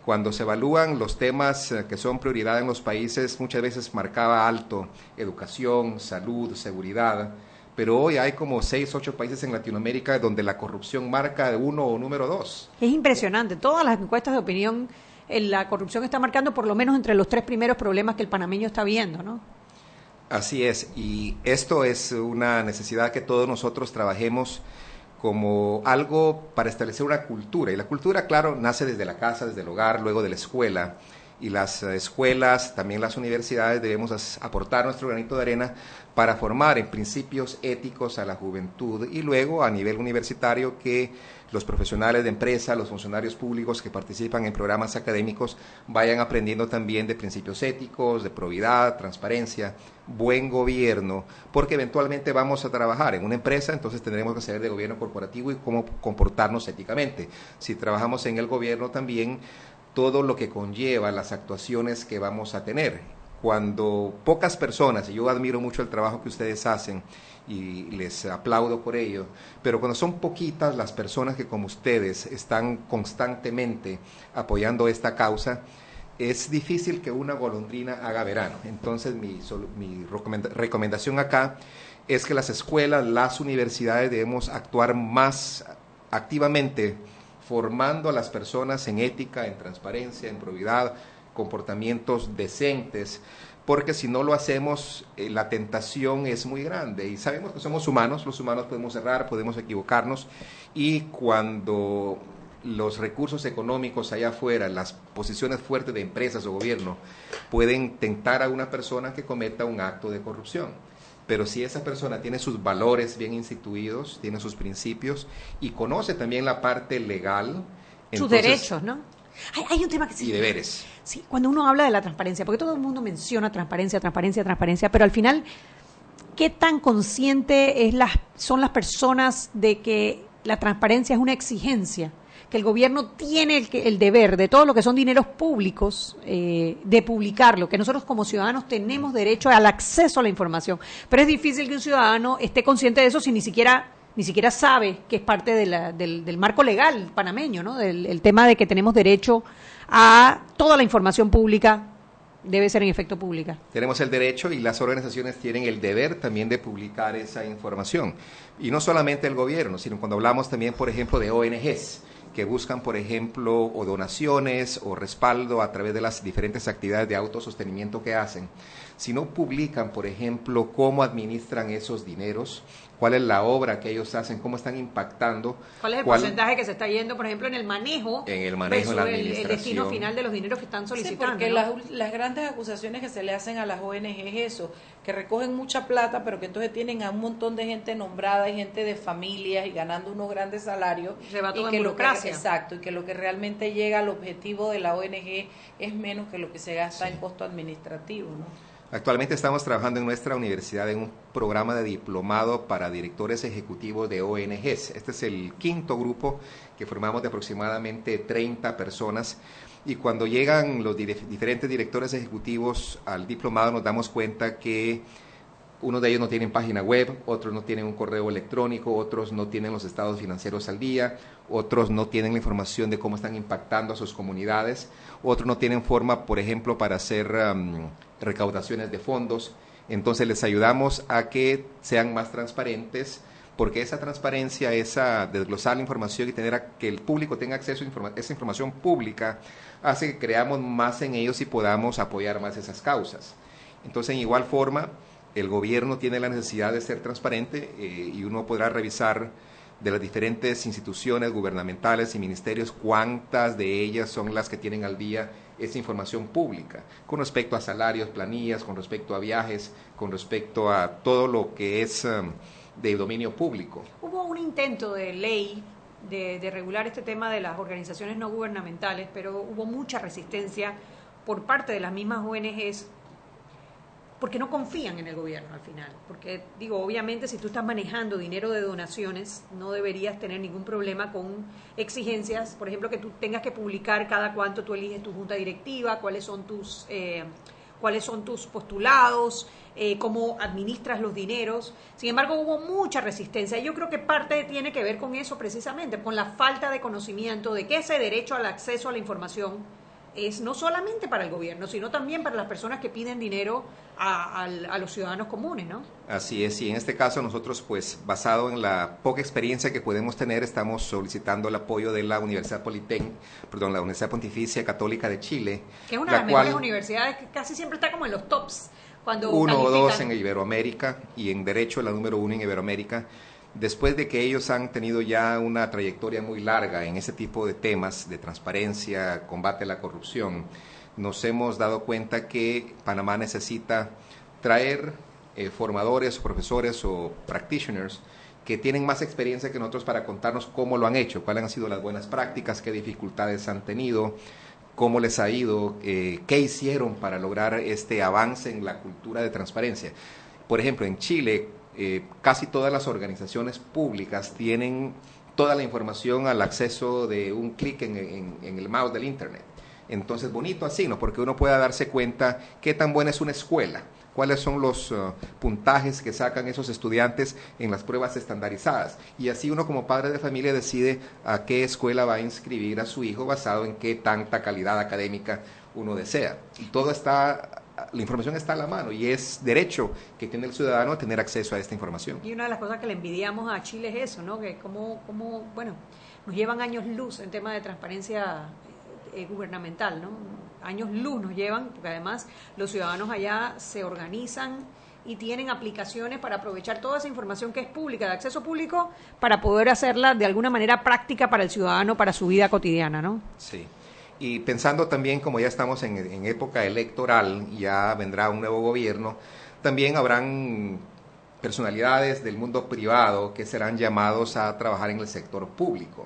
cuando se evalúan los temas eh, que son prioridad en los países, muchas veces marcaba alto educación, salud, seguridad, pero hoy hay como seis, ocho países en Latinoamérica donde la corrupción marca uno o número dos. Es impresionante. Todas las encuestas de opinión, eh, la corrupción está marcando por lo menos entre los tres primeros problemas que el panameño está viendo, ¿no? Así es, y esto es una necesidad que todos nosotros trabajemos como algo para establecer una cultura. Y la cultura, claro, nace desde la casa, desde el hogar, luego de la escuela. y las escuelas, también las universidades debemos aportar nuestro granito de arena para formar en principios éticos a la juventud y luego a nivel universitario que los profesionales de empresa, los funcionarios públicos que participan en programas académicos vayan aprendiendo también de principios éticos, de probidad, transparencia, buen gobierno, porque eventualmente vamos a trabajar en una empresa, entonces tendremos que saber de gobierno corporativo y cómo comportarnos éticamente. Si trabajamos en el gobierno también, todo lo que conlleva las actuaciones que vamos a tener. Cuando pocas personas, y yo admiro mucho el trabajo que ustedes hacen y les aplaudo por ello, pero cuando son poquitas las personas que como ustedes están constantemente apoyando esta causa, es difícil que una golondrina haga verano. Entonces mi, mi recomenda- recomendación acá es que las escuelas, las universidades debemos actuar más activamente formando a las personas en ética, en transparencia, en probidad, comportamientos decentes, porque si no lo hacemos, eh, la tentación es muy grande. Y sabemos que somos humanos, los humanos podemos errar, podemos equivocarnos, y cuando los recursos económicos allá afuera, las posiciones fuertes de empresas o gobierno, pueden tentar a una persona que cometa un acto de corrupción. Pero si esa persona tiene sus valores bien instituidos, tiene sus principios y conoce también la parte legal, Sus entonces- derechos, ¿no? Hay, hay un tema que sí. y deberes. Sí, cuando uno habla de la transparencia, porque todo el mundo menciona transparencia, transparencia, transparencia, pero al final, ¿qué tan consciente es las, son las personas de que la transparencia es una exigencia? Que el gobierno tiene el, deber de todo lo que son dineros públicos eh, de publicarlo, que nosotros como ciudadanos tenemos derecho al acceso a la información. Pero es difícil que un ciudadano esté consciente de eso si ni siquiera ni siquiera sabe que es parte del, del marco legal panameño, ¿no? Del el tema de que tenemos derecho a toda la información pública debe ser en efecto pública. Tenemos el derecho y las organizaciones tienen el deber también de publicar esa información. Y no solamente el gobierno, sino cuando hablamos también, por ejemplo, de ONGs que buscan, por ejemplo, o donaciones o respaldo a través de las diferentes actividades de autosostenimiento que hacen. Si no publican, por ejemplo, cómo administran esos dineros, cuál es la obra que ellos hacen, cómo están impactando, ¿Cuál es el cuál- porcentaje que se está yendo, por ejemplo, en el manejo, En el manejo, en la versus el- el, destino administración. final de los dineros que están Sí, solicitando? porque ¿no? las, ul- las grandes acusaciones que se le hacen a las ONG es eso, que recogen mucha plata, pero que entonces tienen a un montón de gente nombrada y gente de familias y ganando unos grandes salarios. Se va todo y en que lo que, exacto, y que lo que realmente llega al objetivo de la ONG es menos que lo que se gasta en costo administrativo, ¿no? Actualmente estamos trabajando en nuestra universidad en un programa de diplomado para directores ejecutivos de ONGs. Este es el quinto grupo que formamos de aproximadamente 30 personas. Y cuando llegan los diferentes directores ejecutivos al diplomado nos damos cuenta que unos de ellos no tienen página web, otros no tienen un correo electrónico, otros no tienen los estados financieros al día, otros no tienen la información de cómo están impactando a sus comunidades, otros no tienen forma, por ejemplo, para hacer am, recaudaciones de fondos. Entonces les ayudamos a que sean más transparentes, porque esa transparencia, esa desglosar la información y tener a que el público tenga acceso a esa información pública, hace que creamos más en ellos y podamos apoyar más esas causas. Entonces, en igual forma, el gobierno tiene la necesidad de ser transparente eh, y uno podrá revisar de las diferentes instituciones gubernamentales y ministerios cuántas de ellas son las que tienen al día esa información pública con respecto a salarios, planillas, con respecto a viajes, con respecto a todo lo que es um, de dominio público. Hubo un intento de ley de, de regular este tema de las organizaciones no gubernamentales, pero hubo mucha resistencia por parte de las mismas ONGs porque no confían en el gobierno al final. Porque, digo, obviamente si tú estás manejando dinero de donaciones, no deberías tener ningún problema con exigencias, por ejemplo, que tú tengas que publicar cada cuánto tú eliges tu junta directiva, cuáles son tus... eh, cuáles son tus postulados, eh, cómo administras los dineros. Sin embargo, hubo mucha resistencia. Yo creo que parte tiene que ver con eso precisamente, con la falta de conocimiento de que ese derecho al acceso a la información es no solamente para el gobierno, sino también para las personas que piden dinero a, al- a los ciudadanos comunes, ¿no? Así es, y en este caso nosotros, pues, basado en la poca experiencia que podemos tener, estamos solicitando el apoyo de la Universidad Politec, perdón, la Universidad Pontificia Católica de Chile, Que es una de las mejores universidades que casi siempre está como en los tops. Cuando uno o dos en Iberoamérica y en Derecho la número uno en Iberoamérica. Después de que ellos han tenido ya una trayectoria muy larga en ese tipo de temas de transparencia, combate a la corrupción, nos hemos dado cuenta que Panamá necesita traer eh, formadores, profesores o practitioners que tienen más experiencia que nosotros para contarnos cómo lo han hecho, cuáles han sido las buenas prácticas, qué dificultades han tenido, cómo les ha ido, eh, qué hicieron para lograr este avance en la cultura de transparencia. Por ejemplo, en Chile, eh, casi todas las organizaciones públicas tienen toda la información al acceso de un clic en, el mouse del Internet. Entonces, bonito así, ¿no? Porque uno pueda darse cuenta qué tan buena es una escuela, cuáles son los uh, puntajes que sacan esos estudiantes en las pruebas estandarizadas. Y así uno como padre de familia decide a qué escuela va a inscribir a su hijo basado en qué tanta calidad académica uno desea. Y todo está, la información está a la mano y es derecho que tiene el ciudadano a tener acceso a esta información. Y una de las cosas que le envidiamos a Chile es eso, ¿no? Que como, como bueno, nos llevan años luz en tema de transparencia eh, gubernamental, ¿no? Años luz nos llevan, porque además los ciudadanos allá se organizan y tienen aplicaciones para aprovechar toda esa información que es pública, de acceso público, para poder hacerla de alguna manera práctica para el ciudadano, para su vida cotidiana, ¿no? Sí. Y pensando también, como ya estamos en, época electoral, ya vendrá un nuevo gobierno, también habrán personalidades del mundo privado que serán llamados a trabajar en el sector público.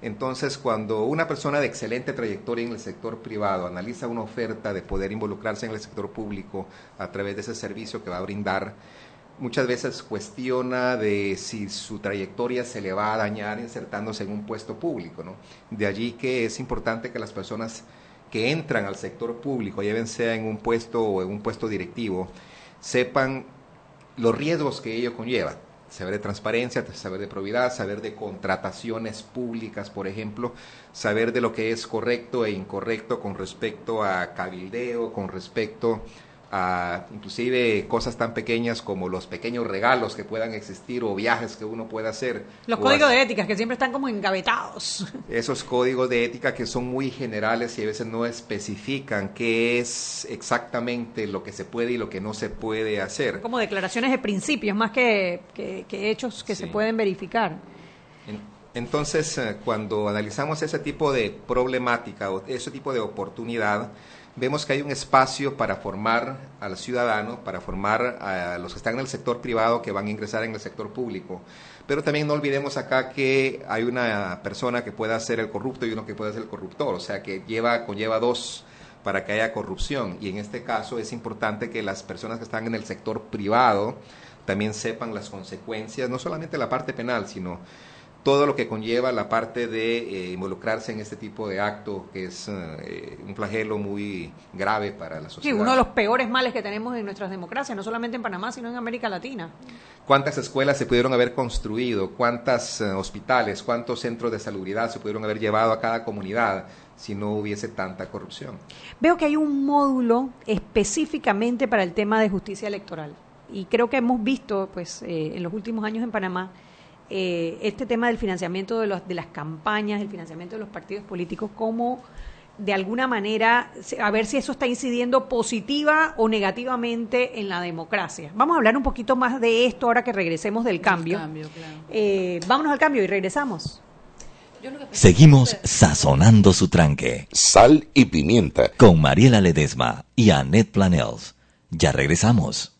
Entonces, cuando una persona de excelente trayectoria en el sector privado analiza una oferta de poder involucrarse en el sector público a través de ese servicio que va a brindar, muchas veces cuestiona de si su trayectoria se le va a dañar insertándose en un puesto público. ¿no? De allí que es importante que las personas que entran al sector público, ya sea en un puesto o en un puesto directivo, sepan los riesgos que ello conlleva saber de transparencia, saber de probidad, saber de contrataciones públicas, por ejemplo, saber de lo que es correcto e incorrecto con respecto a cabildeo, con respecto a inclusive cosas tan pequeñas como los pequeños regalos que puedan existir o viajes que uno pueda hacer. Los códigos de ética que siempre están como engavetados. (laughs) Esos códigos de ética que son muy generales y a veces no especifican qué es exactamente lo que se puede y lo que no se puede hacer. Como declaraciones de principios más que, hechos que se pueden verificar. Entonces, eh, cuando analizamos ese tipo de problemática o ese tipo de oportunidad, vemos que hay un espacio para formar al ciudadano, para formar a los que están en el sector privado que van a ingresar en el sector público. Pero también no olvidemos acá que hay una persona que pueda ser el corrupto y uno que pueda ser el corruptor, o sea que lleva, conlleva dos para que haya corrupción. Y en este caso es importante que las personas que están en el sector privado también sepan las consecuencias, no solamente la parte penal, sino todo lo que conlleva la parte de eh, involucrarse en este tipo de acto, que es eh, un flagelo muy grave para la sociedad. Sí, uno de los peores males que tenemos en nuestras democracias, no solamente en Panamá, sino en América Latina. ¿Cuántas escuelas se pudieron haber construido? ¿Cuántos eh, hospitales? ¿Cuántos centros de salubridad se pudieron haber llevado a cada comunidad? si no hubiese tanta corrupción. Veo que hay un módulo específicamente para el tema de justicia electoral y creo que hemos visto pues en los últimos años en Panamá eh, este tema del financiamiento de, los, de las campañas, el financiamiento de los partidos políticos, cómo de alguna manera, a ver si eso está incidiendo positiva o negativamente en la democracia. Vamos a hablar un poquito más de esto ahora que regresemos del cambio. Eh, vámonos al cambio y regresamos. Seguimos sazonando su tranque. Sal y pimienta. Con Mariela Ledesma y Annette Planels. Ya regresamos.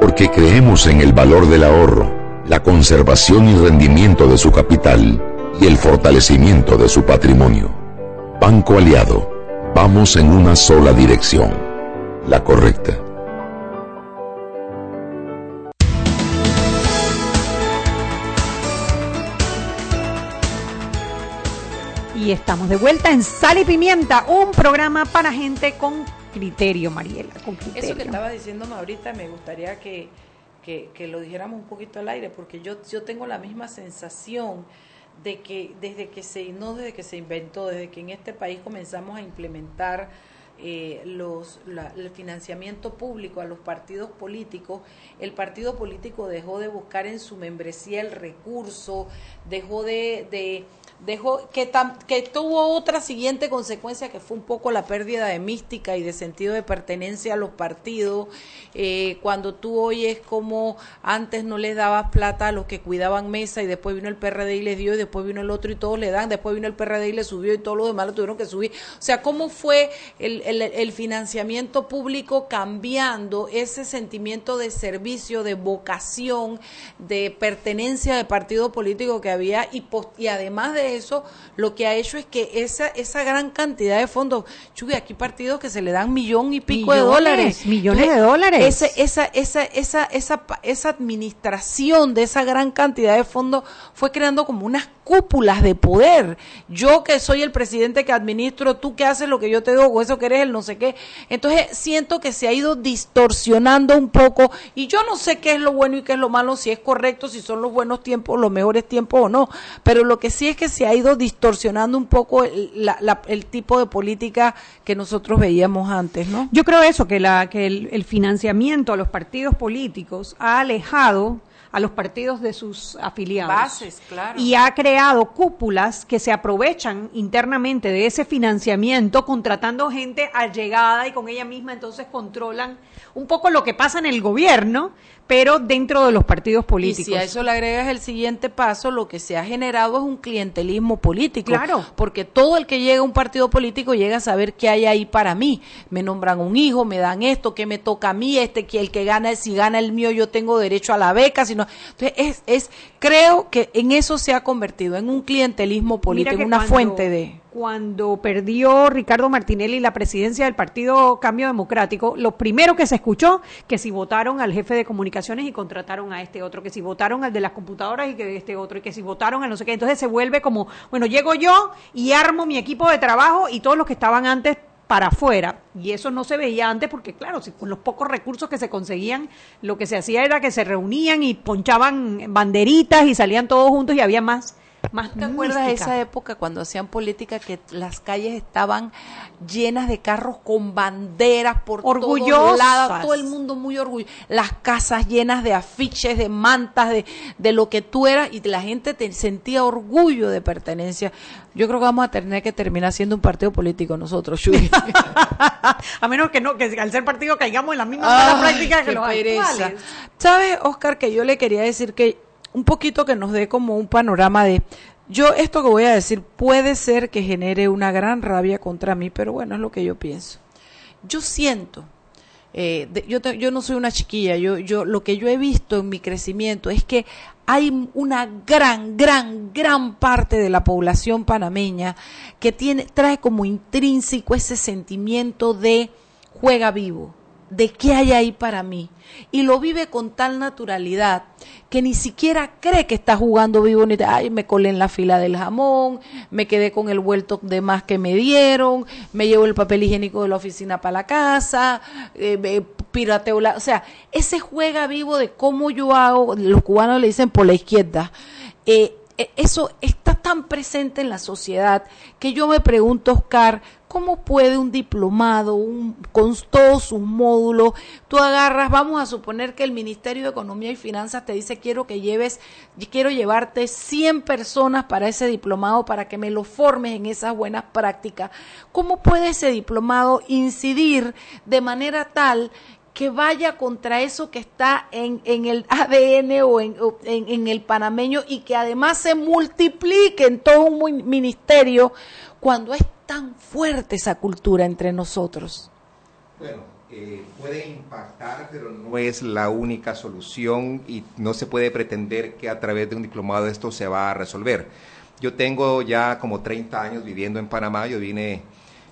porque creemos en el valor del ahorro, la conservación y rendimiento de su capital y el fortalecimiento de su patrimonio. Banco Aliado, vamos en una sola dirección, la correcta. Y estamos de vuelta en Sal y Pimienta, un programa para gente con criterio, Mariela. Eso que estaba diciéndome ahorita me gustaría que, que, que, lo dijéramos un poquito al aire, porque yo, yo tengo la misma sensación de que desde que se, no desde que se inventó, desde que en este país comenzamos a implementar eh, los, la, el financiamiento público a los partidos políticos, el partido político dejó de buscar en su membresía el recurso, dejó de, de dejó que, tam, que tuvo otra siguiente consecuencia que fue un poco la pérdida de mística y de sentido de pertenencia a los partidos eh, cuando tú oyes como antes no les dabas plata a los que cuidaban mesa y después vino el PRD y les dio y después vino el otro y todos le dan después vino el PRD y le subió y todos los demás lo tuvieron que subir. O sea cómo fue el, el, el financiamiento público cambiando ese sentimiento de servicio de vocación de pertenencia de partido político que había y, post, y además de eso lo que ha hecho es que esa, esa gran cantidad de fondos, Chuy, aquí partidos que se le dan millón y pico millones, de dólares. Millones de dólares. Ese, esa, esa, esa, esa, esa administración de esa gran cantidad de fondos fue creando como unas cúpulas de poder. Yo que soy el presidente que administro, tú que haces lo que yo te digo, o eso que eres no sé qué. Entonces siento que se ha ido distorsionando un poco y yo no sé qué es lo bueno y qué es lo malo, si es correcto, si son los buenos tiempos, los mejores tiempos o no. Pero lo que sí es que se ha ido distorsionando un poco el, tipo de política que nosotros veíamos antes, ¿no? Yo creo eso, que, la, que el financiamiento a los partidos políticos ha alejado a los partidos de sus afiliados. Bases, claro. Y ha creado cúpulas que se aprovechan internamente de ese financiamiento, contratando gente allegada y con ella misma entonces controlan un poco lo que pasa en el gobierno, pero dentro de los partidos políticos. Y si a eso le agregas el siguiente paso, lo que se ha generado es un clientelismo político. Claro. Porque todo el que llega a un partido político llega a saber qué hay ahí para mí. Me nombran un hijo, me dan esto, qué me toca a mí, este que el que gana, si gana el mío, yo tengo derecho a la beca, sino entonces es, es creo que en eso se ha convertido en un clientelismo político, en una cuando, fuente de cuando perdió Ricardo Martinelli la presidencia del Partido Cambio Democrático, lo primero que se escuchó que si votaron al jefe de comunicaciones y contrataron a este otro, que si votaron al de las computadoras y que este otro, y que si votaron a no sé qué, entonces se vuelve como, bueno, llego yo y armo mi equipo de trabajo y todos los que estaban antes para afuera. Y eso no se veía antes porque, claro, si con los pocos recursos que se conseguían, lo que se hacía era que se reunían y ponchaban banderitas y salían todos juntos y había más. Más ¿Te acuerdas de esa época cuando hacían política que las calles estaban llenas de carros con banderas por todos lados, todo el mundo muy orgulloso, las casas llenas de afiches, de mantas, de, de lo que tú eras y la gente te sentía orgullo de pertenencia. Yo creo que vamos a tener que terminar siendo un partido político nosotros, Chuy. (laughs) A menos que no, que al ser partido caigamos en la misma Ay, mala práctica que los pereza. actuales. ¿Sabes, Oscar, que yo le quería decir que un poquito que nos dé como un panorama de yo esto que voy a decir puede ser que genere una gran rabia contra mí, pero bueno, es lo que yo pienso. Yo siento eh, de- yo, te- yo no soy una chiquilla, yo, yo, lo que yo he visto en mi crecimiento es que hay una gran, gran, gran parte de la población panameña que tiene, trae como intrínseco ese sentimiento de juega vivo, de qué hay ahí para mí. Y lo vive con tal naturalidad que ni siquiera cree que está jugando vivo, ni ay, me colé en la fila del jamón, me quedé con el vuelto de más que me dieron, me llevo el papel higiénico de la oficina para la casa, eh, pirateo la, o sea, ese juega vivo de cómo yo hago, los cubanos le dicen por la izquierda, eh, eh, eso está tan presente en la sociedad que yo me pregunto, Oscar, ¿cómo puede un diplomado, un, con todos sus módulos, tú agarras, vamos a suponer que el Ministerio de Economía y Finanzas te dice, quiero que lleves, quiero llevarte 100 personas para ese diplomado, para que me lo formes en esas buenas prácticas. ¿Cómo puede ese diplomado incidir de manera tal que vaya contra eso que está en, el ADN o en, el panameño y que además se multiplique en todo un ministerio cuando es tan fuerte esa cultura entre nosotros. Bueno, eh, puede impactar, pero no es la única solución y no se puede pretender que a través de un diplomado esto se va a resolver. Yo tengo ya como 30 años viviendo en Panamá, yo vine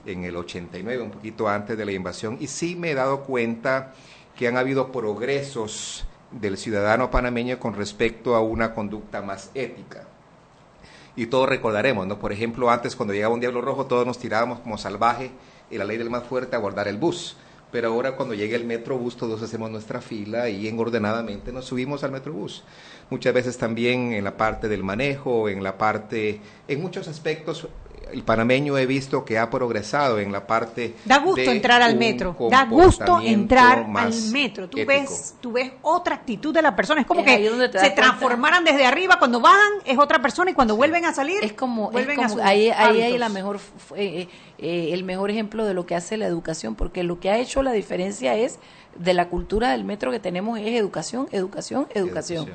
en el 89, un poquito antes de la invasión, y sí me he dado cuenta que han habido progresos del ciudadano panameño con respecto a una conducta más ética. Y todos recordaremos, ¿no? Por ejemplo, antes cuando llegaba un diablo rojo, todos nos tirábamos como salvaje y la ley del más fuerte a guardar el bus. Pero ahora cuando llega el metrobús, todos hacemos nuestra fila y ordenadamente nos subimos al metrobús. Muchas veces también en la parte del manejo, en la parte, en muchos aspectos, el panameño he visto que ha progresado en la parte. Da gusto de entrar al metro, da gusto entrar al metro. Tú ético. ves, tú ves otra actitud de la persona. Es como Es que se transformaran desde arriba. Cuando bajan es otra persona y cuando vuelven a salir Es como, es vuelven a como- ahí, ahí hay la mejor, eh, eh, el mejor ejemplo de lo que hace la educación, porque lo que ha hecho la diferencia es de la cultura del metro que tenemos es educación, educación, educación.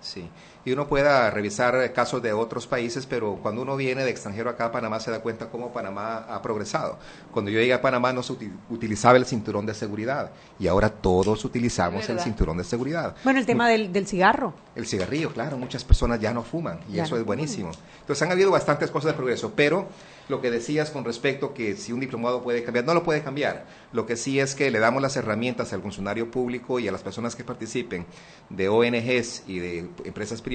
Sí. Y uno pueda revisar casos de otros países, pero cuando uno viene de extranjero acá a Panamá se da cuenta cómo Panamá ha progresado. Cuando yo llegué a Panamá no se uti- utilizaba el cinturón de seguridad y ahora todos utilizamos el cinturón de seguridad. Bueno, el tema del, del cigarro. El cigarrillo, claro, muchas personas ya no fuman y Ya eso no es buenísimo. Entonces han habido bastantes cosas de progreso, pero lo que decías con respecto que si un diplomado puede cambiar, no lo puede cambiar. Lo que sí es que le damos las herramientas al funcionario público y a las personas que participen de ONGs y de empresas privadas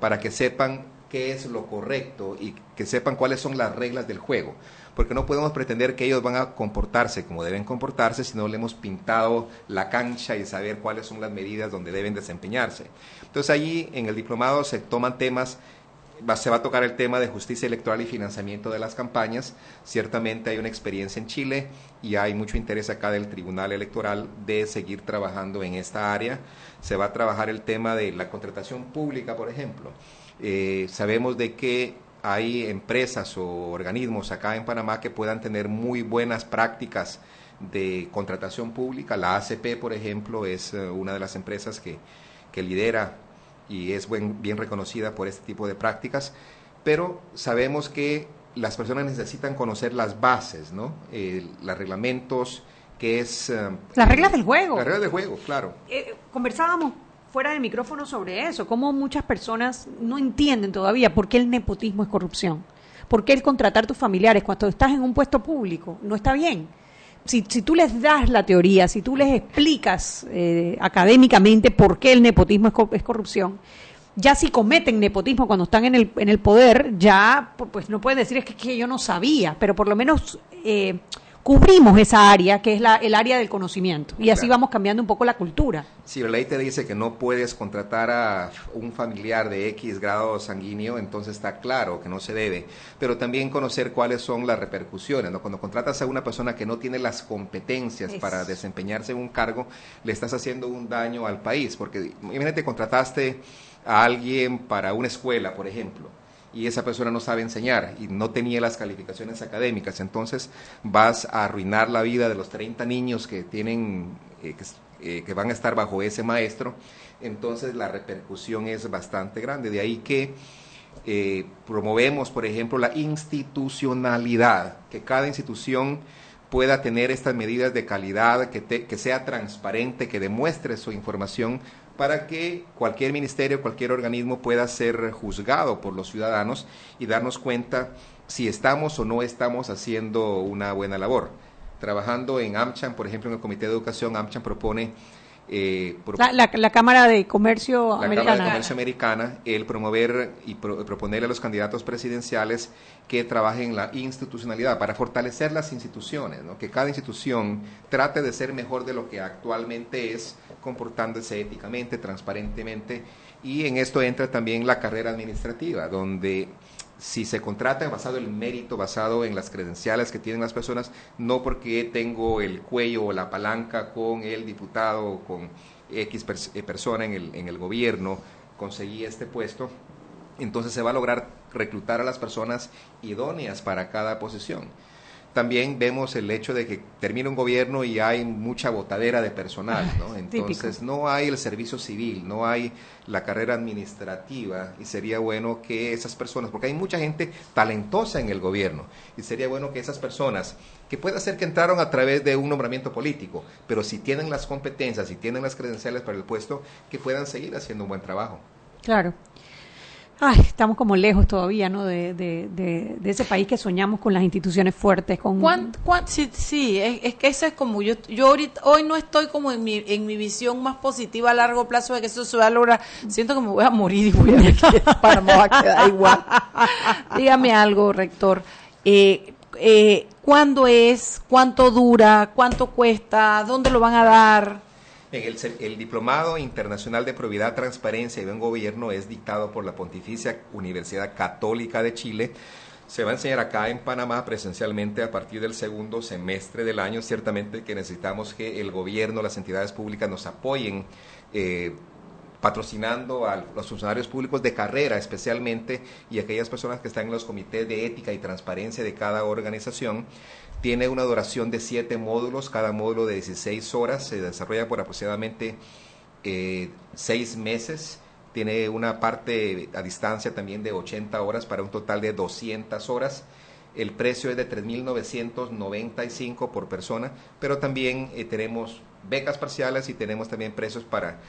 para que sepan qué es lo correcto y que sepan cuáles son las reglas del juego. Porque no podemos pretender que ellos van a comportarse como deben comportarse si no le hemos pintado la cancha y saber cuáles son las medidas donde deben desempeñarse. Entonces allí en el diplomado se toman temas se va a tocar el tema de justicia electoral y financiamiento de las campañas. Ciertamente hay una experiencia en Chile y hay mucho interés acá del Tribunal Electoral de seguir trabajando en esta área. Se va a trabajar el tema de la contratación pública, por ejemplo. Eh, sabemos de que hay empresas o organismos acá en Panamá que puedan tener muy buenas prácticas de contratación pública. La ACP, por ejemplo, es eh, una de las empresas que, que lidera y es buen- bien reconocida por este tipo de prácticas, pero sabemos que las personas necesitan conocer las bases, ¿no? Eh, los reglamentos, que es... eh, Las reglas del juego. Las reglas del juego, claro. Eh, conversábamos fuera de micrófono sobre eso, cómo muchas personas no entienden todavía por qué el nepotismo es corrupción, por qué el contratar tus familiares cuando estás en un puesto público no está bien. Si, si tú les das la teoría, si tú les explicas eh, académicamente por qué el nepotismo es, co- es corrupción, ya si cometen nepotismo cuando están en el, en el poder, ya pu- pues no pueden decir es que, que yo no sabía, pero por lo menos eh, cubrimos esa área que es la, el área del conocimiento y así vamos cambiando un poco la cultura. Si la ley te dice que no puedes contratar a un familiar de X grado sanguíneo, entonces está claro que no se debe. Pero también conocer cuáles son las repercusiones. ¿no? Cuando contratas a una persona que no tiene las competencias para desempeñarse en un cargo, le estás haciendo un daño al país. Porque imagínate, contrataste a alguien para una escuela, por ejemplo, y esa persona no sabe enseñar y no tenía las calificaciones académicas. Entonces vas a arruinar la vida de los 30 niños que tienen, eh, que, eh, que van a estar bajo ese maestro. Entonces la repercusión es bastante grande. De ahí que eh, promovemos, por ejemplo, la institucionalidad, que cada institución pueda tener estas medidas de calidad, que, te- que sea transparente, que demuestre su información para que cualquier ministerio, cualquier organismo pueda ser juzgado por los ciudadanos y darnos cuenta si estamos o no estamos haciendo una buena labor. Trabajando en AmCham, por ejemplo, en el Comité de Educación, AmCham propone... eh, La, la- la Cámara de Comercio la Cámara de Americana. Comercio Americana el promover y pro- proponerle a los candidatos presidenciales que trabajen en la institucionalidad para fortalecer las instituciones, ¿no? que cada institución trate de ser mejor de lo que actualmente es, comportándose éticamente, transparentemente, y en esto entra también la carrera administrativa, donde si se contrata basado en el mérito, basado en las credenciales que tienen las personas, no porque tengo el cuello o la palanca con el diputado o con X eh, persona en el, en el gobierno, conseguí este puesto, entonces se va a lograr reclutar a las personas idóneas para cada posición. También vemos el hecho de que termina un gobierno y hay mucha botadera de personal, ¿no? (laughs) Entonces no hay el servicio civil, no hay la carrera administrativa y sería bueno que esas personas, porque hay mucha gente talentosa en el gobierno y sería bueno que esas personas, que puede ser que entraron a través de un nombramiento político, pero si tienen las competencias, si tienen las credenciales para el puesto, que puedan seguir haciendo un buen trabajo. Claro. Ay, estamos como lejos todavía, ¿no? De, de, de, de ese país que soñamos con las instituciones fuertes, con... ¿Cuán- cuán- sí, sí, es, es que eso es como yo, yo ahorita, hoy no estoy como en mi, en mi visión más positiva a largo plazo de que eso se va a lograr. Siento que me voy a morir y voy a ver que (laughs) Panamá va a quedar igual. Dígame algo, rector. Eh, eh, ¿Cuándo es? ¿Cuánto dura? ¿Cuánto cuesta? ¿Dónde lo van a dar? El, el Diplomado Internacional de Probidad, Transparencia y Buen Gobierno es dictado por la Pontificia Universidad Católica de Chile. Se va a enseñar acá en Panamá presencialmente a partir del segundo semestre del año. Ciertamente que necesitamos que el gobierno, las entidades públicas nos apoyen eh, patrocinando a los funcionarios públicos de carrera especialmente y aquellas personas que están en los comités de ética y transparencia de cada organización. Tiene una duración de siete módulos, cada módulo de 16 horas, se desarrolla por aproximadamente eh, seis meses. Tiene una parte a distancia también de 80 horas para un total de 200 horas. El precio es de 3.995 por persona, pero también eh, tenemos becas parciales y tenemos también precios para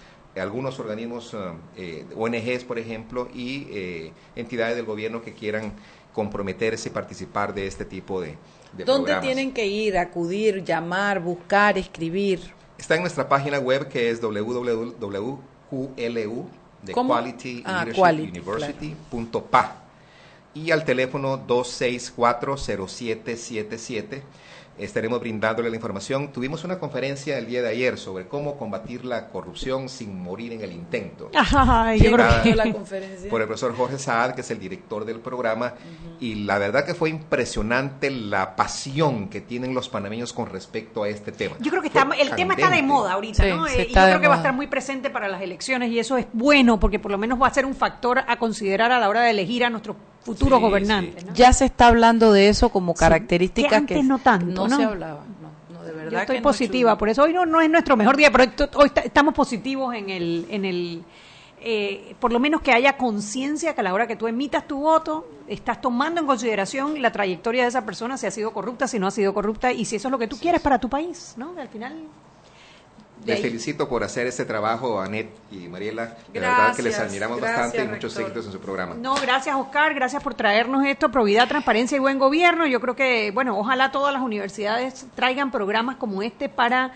algunos organismos, eh, eh, ONGs por ejemplo, y eh, entidades del gobierno que quieran comprometerse y participar de este tipo de, de ¿Dónde programas. tienen que ir, acudir, llamar, buscar, escribir? Está en nuestra página web que es www.qlu de ¿Cómo? Quality Ah, Leadership Quality, University.pa y al teléfono 2640777 estaremos brindándole la información. Tuvimos una conferencia el día de ayer sobre cómo combatir la corrupción sin morir en el intento. (laughs) Ay, yo creo que- la conferencia. por el profesor Jorge Saad, que es el director del programa, y la verdad que fue impresionante la pasión que tienen los panameños con respecto a este tema. Yo creo que está, el tema está de moda ahorita, Sí, ¿no? Eh, y está yo creo que va a estar muy presente para las elecciones y eso es bueno porque por lo menos va a ser un factor a considerar a la hora de elegir a nuestros futuros Sí, gobernantes. ¿no? Ya se está hablando de eso como Sí, característica que antes no tanto, no, ¿no? se hablaba. No, no, de verdad Yo estoy no, positiva, por eso hoy no, no es nuestro mejor día, pero esto- hoy está- estamos positivos en el, en el eh, por lo menos que haya conciencia que a la hora que tú emitas tu voto, estás tomando en consideración la trayectoria de esa persona, si ha sido corrupta, si no ha sido corrupta, y si eso es lo que tú quieres para tu país, ¿no? Al final... de Les ahí- felicito por hacer este trabajo, Anet y Mariela. De verdad que les admiramos gracias, bastante y muchos éxitos en su programa. No, gracias Oscar, gracias por traernos esto, probidad, transparencia y buen gobierno. Yo creo que, bueno, ojalá todas las universidades traigan programas como este para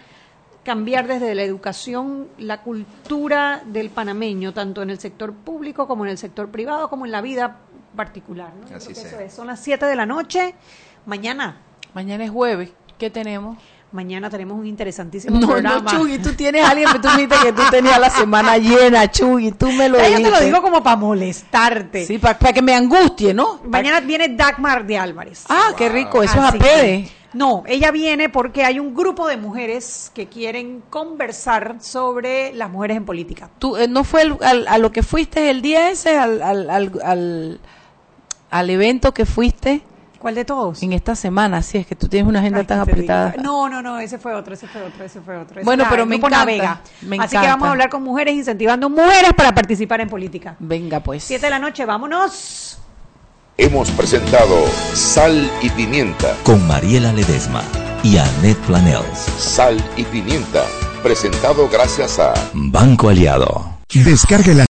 cambiar desde la educación la cultura del panameño, tanto en el sector público como en el sector privado, como en la vida particular. ¿no? Yo Así creo que sea. eso es. Son las 7 de la noche. Mañana, Mañana es jueves. ¿Qué tenemos? Mañana tenemos un interesantísimo No, programa. no, Chuy, tú tienes a alguien, tú me dijiste que tú tenías la semana llena, Chuy, tú me lo (laughs) Ya, yo te lo digo como para molestarte. Sí, para que me angustie, ¿no? Mañana viene Dagmar de Álvarez. Ah, qué rico, eso es a Pede. que- No, ella viene porque hay un grupo de mujeres que quieren conversar sobre las mujeres en política. Tú, eh, ¿No fue el- al- a lo que fuiste el día ese, al, al, al, al- al evento que fuiste ¿Cuál de todos? en esta semana, si es que tú tienes una agenda Ay, tan diga. apretada. No, no, no, ese fue otro, ese fue otro, ese fue otro. Ese Bueno, pero me encanta, Navega. me Así que vamos a hablar con mujeres, incentivando mujeres para participar en política. Venga, pues. Siete de la noche, vámonos. Hemos presentado Sal y Pimienta. Con Mariela Ledesma y Annette Planels. Sal y Pimienta. Presentado gracias a Banco Aliado. Descargue la